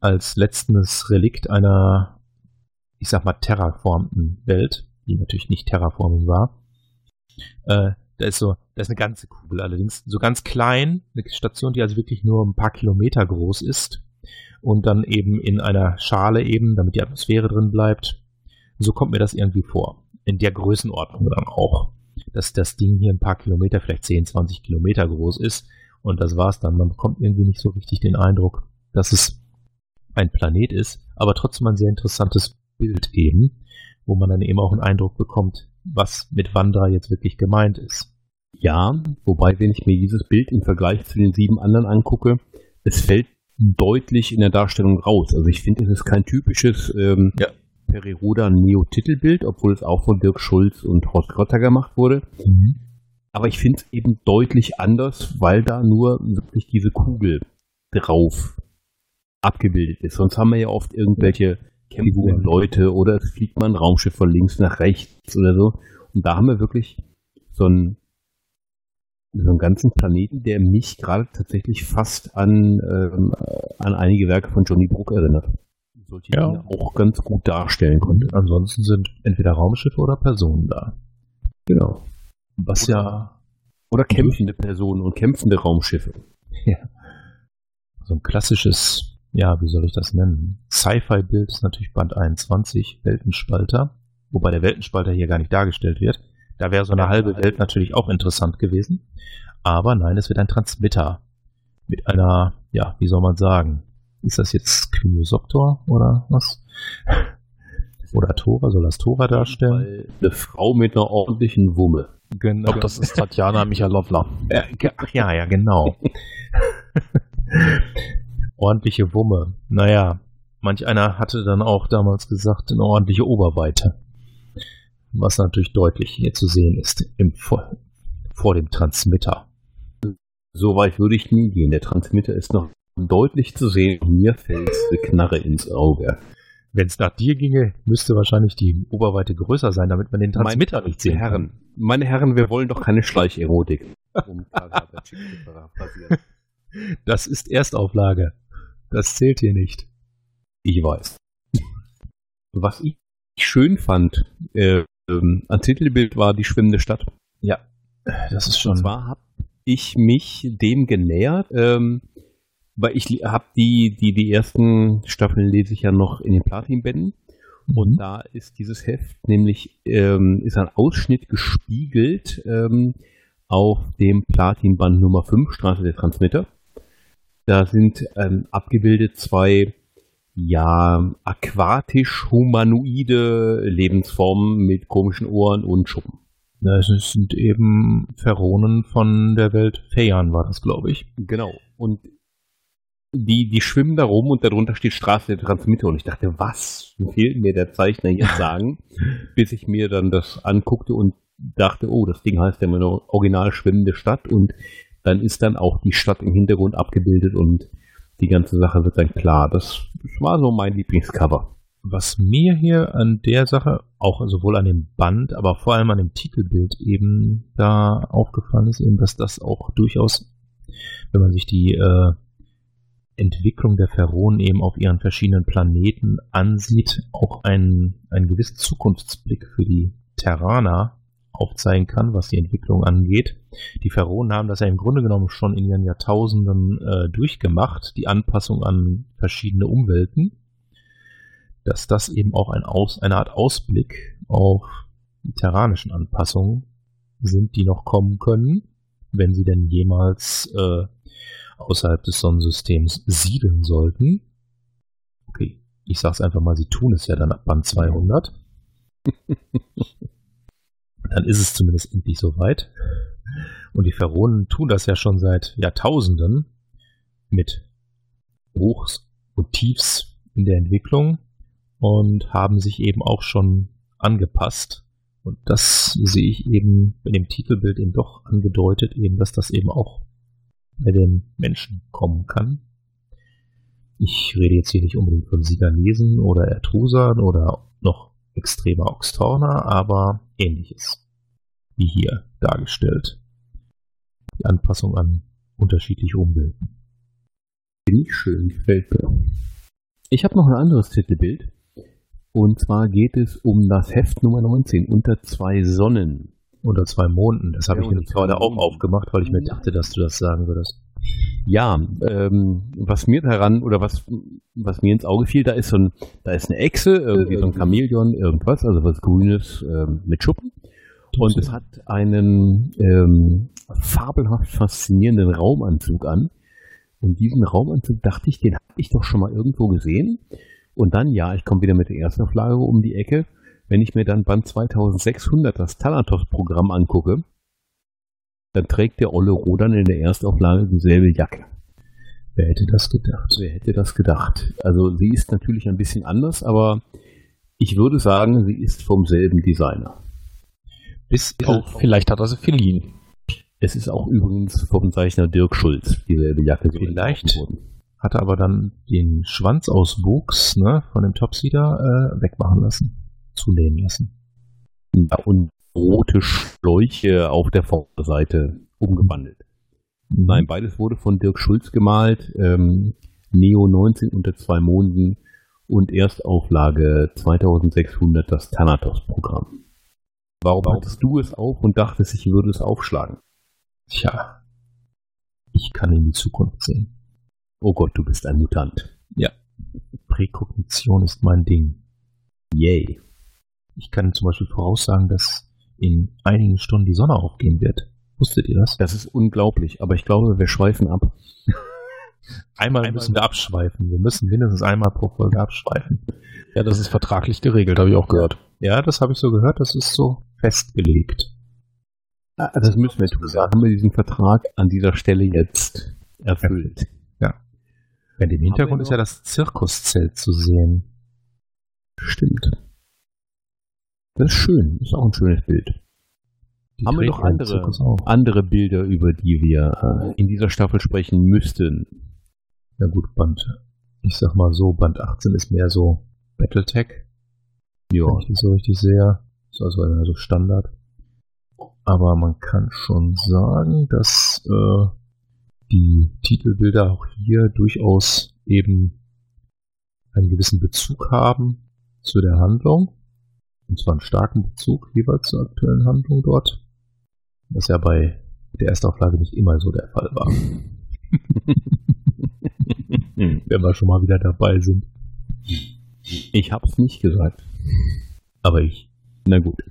[SPEAKER 3] als letztes Relikt einer, ich sag mal, terraformten Welt, die natürlich nicht Terraforming war. Äh, da ist so, da ist eine ganze Kugel allerdings, so ganz klein, eine Station, die also wirklich nur ein paar Kilometer groß ist und dann eben in einer Schale eben, damit die Atmosphäre drin bleibt. So kommt mir das irgendwie vor. In der Größenordnung dann auch. Dass das Ding hier ein paar Kilometer, vielleicht 10, 20 Kilometer groß ist. Und das war's dann. Man bekommt irgendwie nicht so richtig den Eindruck, dass es ein Planet ist, aber trotzdem ein sehr interessantes Bild eben, wo man dann eben auch einen Eindruck bekommt, was mit Wandra jetzt wirklich gemeint ist.
[SPEAKER 1] Ja, wobei, wenn ich mir dieses Bild im Vergleich zu den sieben anderen angucke, es fällt deutlich in der Darstellung raus. Also ich finde, es ist kein typisches ähm, ja. Periroda Neo-Titelbild, obwohl es auch von Dirk Schulz und Horst Grotter gemacht wurde. Mhm. Aber ich finde es eben deutlich anders, weil da nur wirklich diese Kugel drauf abgebildet ist. Sonst haben wir ja oft irgendwelche kämpfenden Leute oder es fliegt mal ein Raumschiff von links nach rechts oder so. Und da haben wir wirklich so ein so einen ganzen Planeten, der mich gerade tatsächlich fast an, ähm, an einige Werke von Johnny Brook erinnert. Solche ja. Dinge auch ganz gut darstellen konnte.
[SPEAKER 3] Ansonsten sind entweder Raumschiffe oder Personen da.
[SPEAKER 1] Genau. Was oder, ja. Oder kämpfende Personen und kämpfende Raumschiffe.
[SPEAKER 3] Ja. So ein klassisches, ja, wie soll ich das nennen? Sci-Fi-Bild ist natürlich Band 21, Weltenspalter. Wobei der Weltenspalter hier gar nicht dargestellt wird. Da wäre so eine halbe Welt natürlich auch interessant gewesen. Aber nein, es wird ein Transmitter. Mit einer, ja, wie soll man sagen? Ist das jetzt Kryosoptor oder was? Oder Tora, soll das Tora darstellen?
[SPEAKER 1] Eine Frau mit einer ordentlichen Wumme.
[SPEAKER 3] Genau. Ich glaube, das ist Tatjana Michalowna. Ach ja, ja, genau. ordentliche Wumme. Naja, manch einer hatte dann auch damals gesagt, eine ordentliche Oberweite was natürlich deutlich hier zu sehen ist im, vor, vor dem Transmitter.
[SPEAKER 1] So weit würde ich nie gehen. Der Transmitter ist noch deutlich zu sehen. Mir fällt eine Knarre ins Auge.
[SPEAKER 3] Wenn es nach dir ginge, müsste wahrscheinlich die Oberweite größer sein, damit man den Transmitter nicht sehen
[SPEAKER 1] Herren,
[SPEAKER 3] kann.
[SPEAKER 1] meine Herren, wir wollen doch keine Schleicherotik.
[SPEAKER 3] Das ist Erstauflage. Das zählt hier nicht.
[SPEAKER 1] Ich weiß. Was ich schön fand äh, ähm, an Titelbild war die schwimmende Stadt.
[SPEAKER 3] Ja, das ist schon. Und
[SPEAKER 1] zwar habe ich mich dem genähert, ähm, weil ich habe die, die, die ersten Staffeln lese ich ja noch in den Platinbänden. Und mhm. da ist dieses Heft nämlich, ähm, ist ein Ausschnitt gespiegelt ähm, auf dem Platinband Nummer 5, Straße der Transmitter. Da sind ähm, abgebildet zwei ja, aquatisch-humanoide Lebensformen mit komischen Ohren und Schuppen.
[SPEAKER 3] Na, es sind eben Phäronen von der Welt Feian, war das, glaube ich.
[SPEAKER 1] Genau. Und die, die schwimmen da rum und darunter steht Straße der Transmitter. Und ich dachte, was will mir der Zeichner jetzt sagen? Bis ich mir dann das anguckte und dachte, oh, das Ding heißt ja immer noch original schwimmende Stadt. Und dann ist dann auch die Stadt im Hintergrund abgebildet und die ganze Sache wird dann klar. Das, das war so mein Lieblingscover.
[SPEAKER 3] Was mir hier an der Sache, auch sowohl an dem Band, aber vor allem an dem Titelbild eben da aufgefallen ist, eben, dass das auch durchaus, wenn man sich die äh, Entwicklung der Pharaonen eben auf ihren verschiedenen Planeten ansieht, auch ein, ein gewisser Zukunftsblick für die Terraner aufzeigen kann, was die Entwicklung angeht. Die Pharaonen haben das ja im Grunde genommen schon in ihren Jahrtausenden äh, durchgemacht, die Anpassung an verschiedene Umwelten, dass das eben auch ein Aus, eine Art Ausblick auf die terranischen Anpassungen sind, die noch kommen können, wenn sie denn jemals äh, außerhalb des Sonnensystems siedeln sollten. Okay, ich sag's einfach mal, sie tun es ja dann ab Band 200. dann ist es zumindest endlich soweit. Und die Pharaonen tun das ja schon seit Jahrtausenden mit Hochs und Tiefs in der Entwicklung und haben sich eben auch schon angepasst. Und das sehe ich eben in dem Titelbild eben doch angedeutet, eben, dass das eben auch bei den Menschen kommen kann. Ich rede jetzt hier nicht unbedingt von Siganesen oder Ertrusern oder noch extremer Oxtorner, aber ähnliches wie hier dargestellt. Die Anpassung an unterschiedliche Umwelten.
[SPEAKER 1] Finde ich schön, gefällt mir. Ich habe noch ein anderes Titelbild. Und zwar geht es um das Heft Nummer 19, unter zwei Sonnen.
[SPEAKER 3] Unter zwei Monden. Das habe ja, ich nämlich gerade auch aufgemacht, weil ich mir dachte, dass du das sagen würdest.
[SPEAKER 1] Ja, ähm, was mir daran oder was, was mir ins Auge fiel, da ist so ein, da ist eine Echse, irgendwie so ein Chamäleon, irgendwas, also was Grünes ähm, mit Schuppen. Und es hat einen ähm, fabelhaft faszinierenden Raumanzug an. Und diesen Raumanzug dachte ich, den habe ich doch schon mal irgendwo gesehen. Und dann, ja, ich komme wieder mit der ersten Auflage um die Ecke. Wenn ich mir dann Band 2600 das Thanatos-Programm angucke, dann trägt der Olle Rodan in der Erstauflage dieselbe Jacke.
[SPEAKER 3] Wer hätte das gedacht?
[SPEAKER 1] Wer hätte das gedacht? Also sie ist natürlich ein bisschen anders, aber ich würde sagen, sie ist vom selben Designer.
[SPEAKER 3] Bis auf, vielleicht hat er sie verliehen.
[SPEAKER 1] Es ist auch übrigens vom Zeichner Dirk Schulz, dieselbe Jacke.
[SPEAKER 3] Vielleicht hat er aber dann den Schwanzauswuchs ne, von dem Topseeder äh, wegmachen lassen, zulehnen lassen.
[SPEAKER 1] Ja, und rote Schläuche auf der Vorderseite umgewandelt. Mhm. Nein, beides wurde von Dirk Schulz gemalt. Ähm, Neo 19 unter zwei Monden und Erstauflage 2600 das Thanatos-Programm. Warum, Warum hattest du es auf und dachtest, ich würde es aufschlagen?
[SPEAKER 3] Tja, ich kann in die Zukunft sehen.
[SPEAKER 1] Oh Gott, du bist ein Mutant.
[SPEAKER 3] Ja. Präkognition ist mein Ding.
[SPEAKER 1] Yay.
[SPEAKER 3] Ich kann zum Beispiel voraussagen, dass in einigen Stunden die Sonne aufgehen wird. Wusstet ihr das?
[SPEAKER 1] Das ist unglaublich, aber ich glaube, wir schweifen ab.
[SPEAKER 3] einmal, einmal müssen wir abschweifen. Wir müssen mindestens einmal pro Folge abschweifen.
[SPEAKER 1] Ja, das ist vertraglich geregelt, habe ich auch gehört.
[SPEAKER 3] Ja, das habe ich so gehört, das ist so festgelegt.
[SPEAKER 1] Ah, das müssen wir tun. Da haben wir diesen Vertrag an dieser Stelle jetzt erfüllt.
[SPEAKER 3] Ja. ja Im Hintergrund ist ja das Zirkuszelt zu sehen.
[SPEAKER 1] Stimmt. Das ist schön, das ist auch ein schönes Bild. Die haben wir noch andere, andere Bilder, über die wir äh, in dieser Staffel sprechen müssten?
[SPEAKER 3] Na gut, Band, ich sag mal so, Band 18 ist mehr so Battletech.
[SPEAKER 1] Ja.
[SPEAKER 3] Wenn ich das so richtig sehe. Ist also so Standard. Aber man kann schon sagen, dass äh, die Titelbilder auch hier durchaus eben einen gewissen Bezug haben zu der Handlung. Und zwar einen starken Bezug jeweils zur aktuellen Handlung dort. Was ja bei der Erstauflage nicht immer so der Fall war. Wenn wir schon mal wieder dabei sind.
[SPEAKER 1] Ich hab's nicht gesagt.
[SPEAKER 3] Aber ich.
[SPEAKER 1] Na gut.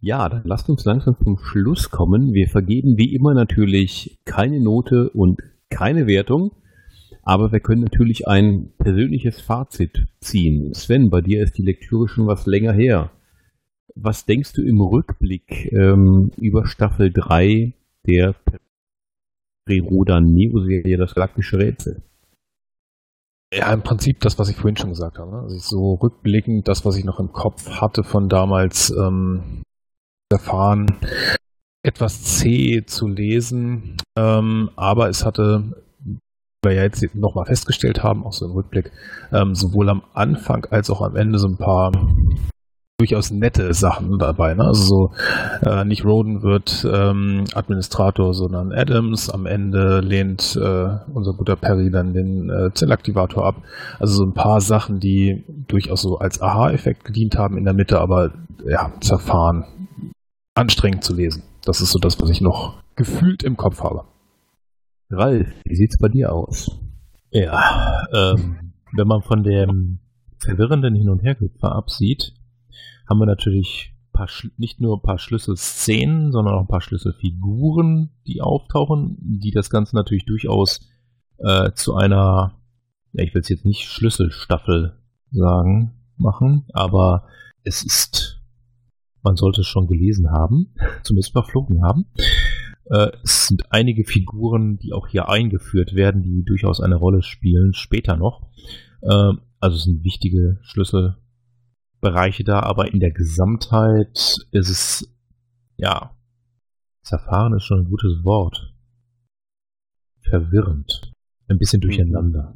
[SPEAKER 1] Ja, dann lasst uns langsam zum Schluss kommen. Wir vergeben wie immer natürlich keine Note und keine Wertung, aber wir können natürlich ein persönliches Fazit ziehen. Sven, bei dir ist die Lektüre schon was länger her. Was denkst du im Rückblick ähm, über Staffel 3 der Periroda Neo-Serie Das Galaktische Rätsel?
[SPEAKER 2] Ja, im Prinzip das, was ich vorhin schon gesagt habe. Ne? Also so rückblickend, das, was ich noch im Kopf hatte von damals ähm, erfahren, etwas zäh zu lesen, ähm, aber es hatte, wir ja jetzt nochmal festgestellt haben, auch so im Rückblick, ähm, sowohl am Anfang als auch am Ende so ein paar durchaus nette Sachen dabei. Ne? Also so, äh, nicht Roden wird ähm, Administrator, sondern Adams. Am Ende lehnt äh, unser guter Perry dann den äh, Zellaktivator ab. Also so ein paar Sachen, die durchaus so als Aha-Effekt gedient haben in der Mitte, aber ja, zerfahren, anstrengend zu lesen. Das ist so das, was ich noch gefühlt im Kopf habe.
[SPEAKER 1] Ralf, wie sieht's bei dir aus?
[SPEAKER 3] Ja, ähm, wenn man von dem verwirrenden Hin- und Hergehüpfer absieht, haben wir natürlich nicht nur ein paar Schlüsselszenen, sondern auch ein paar Schlüsselfiguren, die auftauchen, die das Ganze natürlich durchaus äh, zu einer, ja, ich will es jetzt nicht Schlüsselstaffel sagen, machen, aber es ist, man sollte es schon gelesen haben, zumindest verflogen haben. Äh, es sind einige Figuren, die auch hier eingeführt werden, die durchaus eine Rolle spielen, später noch. Äh, also es sind wichtige Schlüssel Bereiche da, aber in der Gesamtheit ist es, ja, zerfahren ist schon ein gutes Wort. Verwirrend. Ein bisschen durcheinander.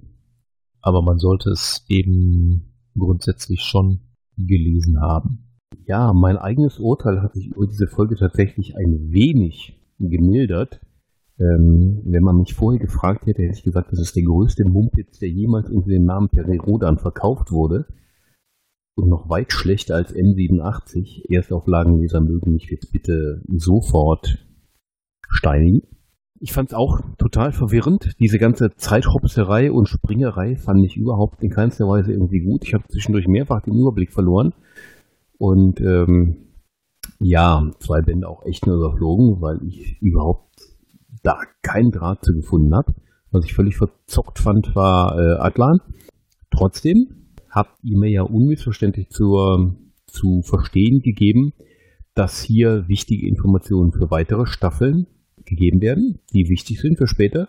[SPEAKER 3] Aber man sollte es eben grundsätzlich schon gelesen haben.
[SPEAKER 1] Ja, mein eigenes Urteil hat sich über diese Folge tatsächlich ein wenig gemildert. Ähm, wenn man mich vorher gefragt hätte, hätte ich gesagt, das ist der größte Mumpitz, der jemals unter dem Namen Perirodan verkauft wurde und noch weit schlechter als M87. Erstauflagenleser mögen mich jetzt bitte sofort steinigen. Ich fand es auch total verwirrend. Diese ganze Zeithopserei und Springerei fand ich überhaupt in keinster Weise irgendwie gut. Ich habe zwischendurch mehrfach den Überblick verloren. Und ähm, ja, zwei Bände auch echt nur überflogen, weil ich überhaupt da keinen Draht zu gefunden habe. Was ich völlig verzockt fand, war äh, Atlan. Trotzdem, habt ihr mir ja unmissverständlich zur, zu verstehen gegeben, dass hier wichtige Informationen für weitere Staffeln gegeben werden, die wichtig sind für später.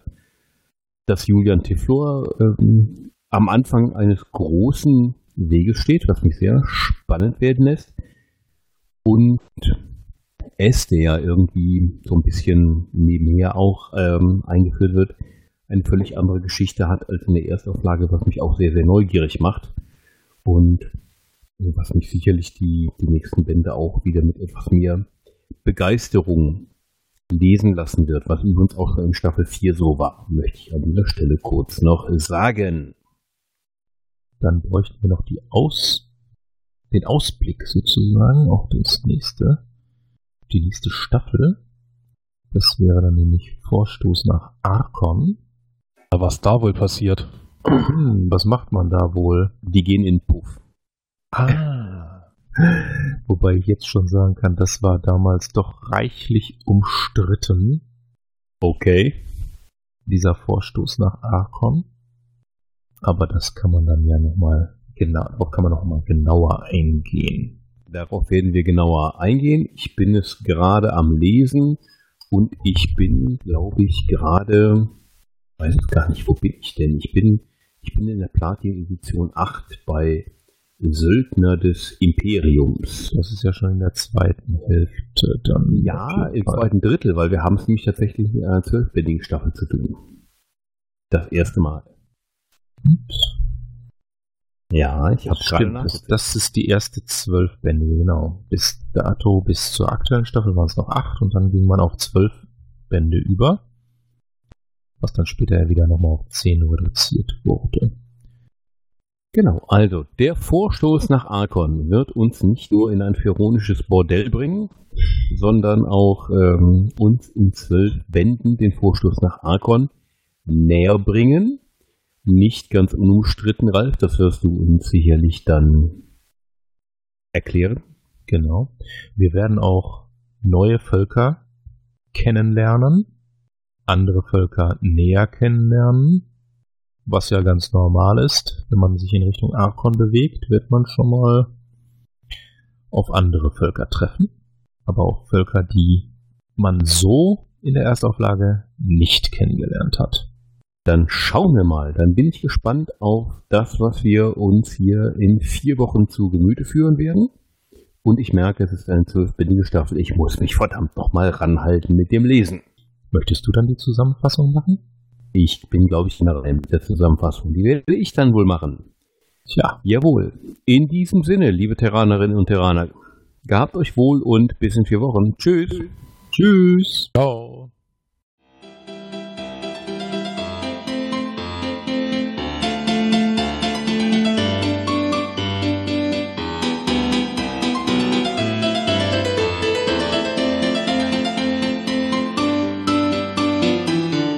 [SPEAKER 1] Dass Julian Tiflor ähm, am Anfang eines großen Weges steht, was mich sehr spannend werden lässt. Und S, der ja irgendwie so ein bisschen nebenher auch ähm, eingeführt wird, eine völlig andere Geschichte hat als in der Erstauflage, was mich auch sehr, sehr neugierig macht. Und was mich sicherlich die, die nächsten Bände auch wieder mit etwas mehr Begeisterung lesen lassen wird, was übrigens auch in Staffel 4 so war, möchte ich an dieser Stelle kurz noch sagen.
[SPEAKER 3] Dann bräuchten wir noch die Aus, den Ausblick sozusagen auf das nächste, die nächste Staffel. Das wäre dann nämlich Vorstoß nach Arkon.
[SPEAKER 2] Was da wohl passiert?
[SPEAKER 3] Hm, was macht man da wohl?
[SPEAKER 1] Die gehen in Puff.
[SPEAKER 3] Ah. Wobei ich jetzt schon sagen kann, das war damals doch reichlich umstritten.
[SPEAKER 1] Okay.
[SPEAKER 3] Dieser Vorstoß nach Arkon. Aber das kann man dann ja nochmal genau, darauf kann man noch mal genauer eingehen.
[SPEAKER 1] Darauf werden wir genauer eingehen. Ich bin es gerade am Lesen und ich bin, glaube ich, gerade, weiß ich gar nicht, wo bin ich denn? Ich bin ich bin in der Platin-Edition 8 bei Söldner des Imperiums.
[SPEAKER 3] Das ist ja schon in der zweiten Hälfte dann.
[SPEAKER 1] Ja, im zweiten Drittel, weil wir haben es nämlich tatsächlich mit einer zwölfbändigen Staffel zu tun. Das erste Mal.
[SPEAKER 3] Und
[SPEAKER 1] Ja, ich habe gerade
[SPEAKER 3] Stimmt, das, das ist die erste zwölf Bände, genau. Bis dato, bis zur aktuellen Staffel waren es noch acht und dann ging man auf zwölf Bände über, was dann später ja wieder nochmal auf zehn reduziert wurde.
[SPEAKER 1] Genau, also der Vorstoß nach Arkon wird uns nicht nur in ein pheronisches Bordell bringen, sondern auch ähm, uns in zwölf Bänden den Vorstoß nach Arkon näher bringen. Nicht ganz unumstritten, Ralf, das wirst du uns sicherlich dann erklären.
[SPEAKER 3] Genau. Wir werden auch neue Völker kennenlernen, andere Völker näher kennenlernen, was ja ganz normal ist. Wenn man sich in Richtung Arkon bewegt, wird man schon mal auf andere Völker treffen, aber auch Völker, die man so in der Erstauflage nicht kennengelernt hat.
[SPEAKER 1] Dann schauen wir mal. Dann bin ich gespannt auf das, was wir uns hier in vier Wochen zu Gemüte führen werden. Und ich merke, es ist eine zwölfbändige Staffel. Ich muss mich verdammt nochmal ranhalten mit dem Lesen.
[SPEAKER 3] Möchtest du dann die Zusammenfassung machen?
[SPEAKER 1] Ich bin, glaube ich, generell mit der Zusammenfassung. Die werde ich dann wohl machen.
[SPEAKER 3] Tja,
[SPEAKER 1] Jawohl. In diesem Sinne, liebe Terranerinnen und Terraner, gehabt euch wohl und bis in vier Wochen. Tschüss.
[SPEAKER 3] tschüss.
[SPEAKER 2] Ciao.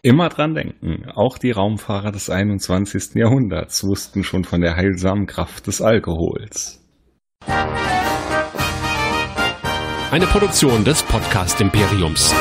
[SPEAKER 4] Immer dran denken, auch die Raumfahrer des 21. Jahrhunderts wussten schon von der heilsamen Kraft des Alkohols.
[SPEAKER 5] Eine Produktion des Podcast Imperiums.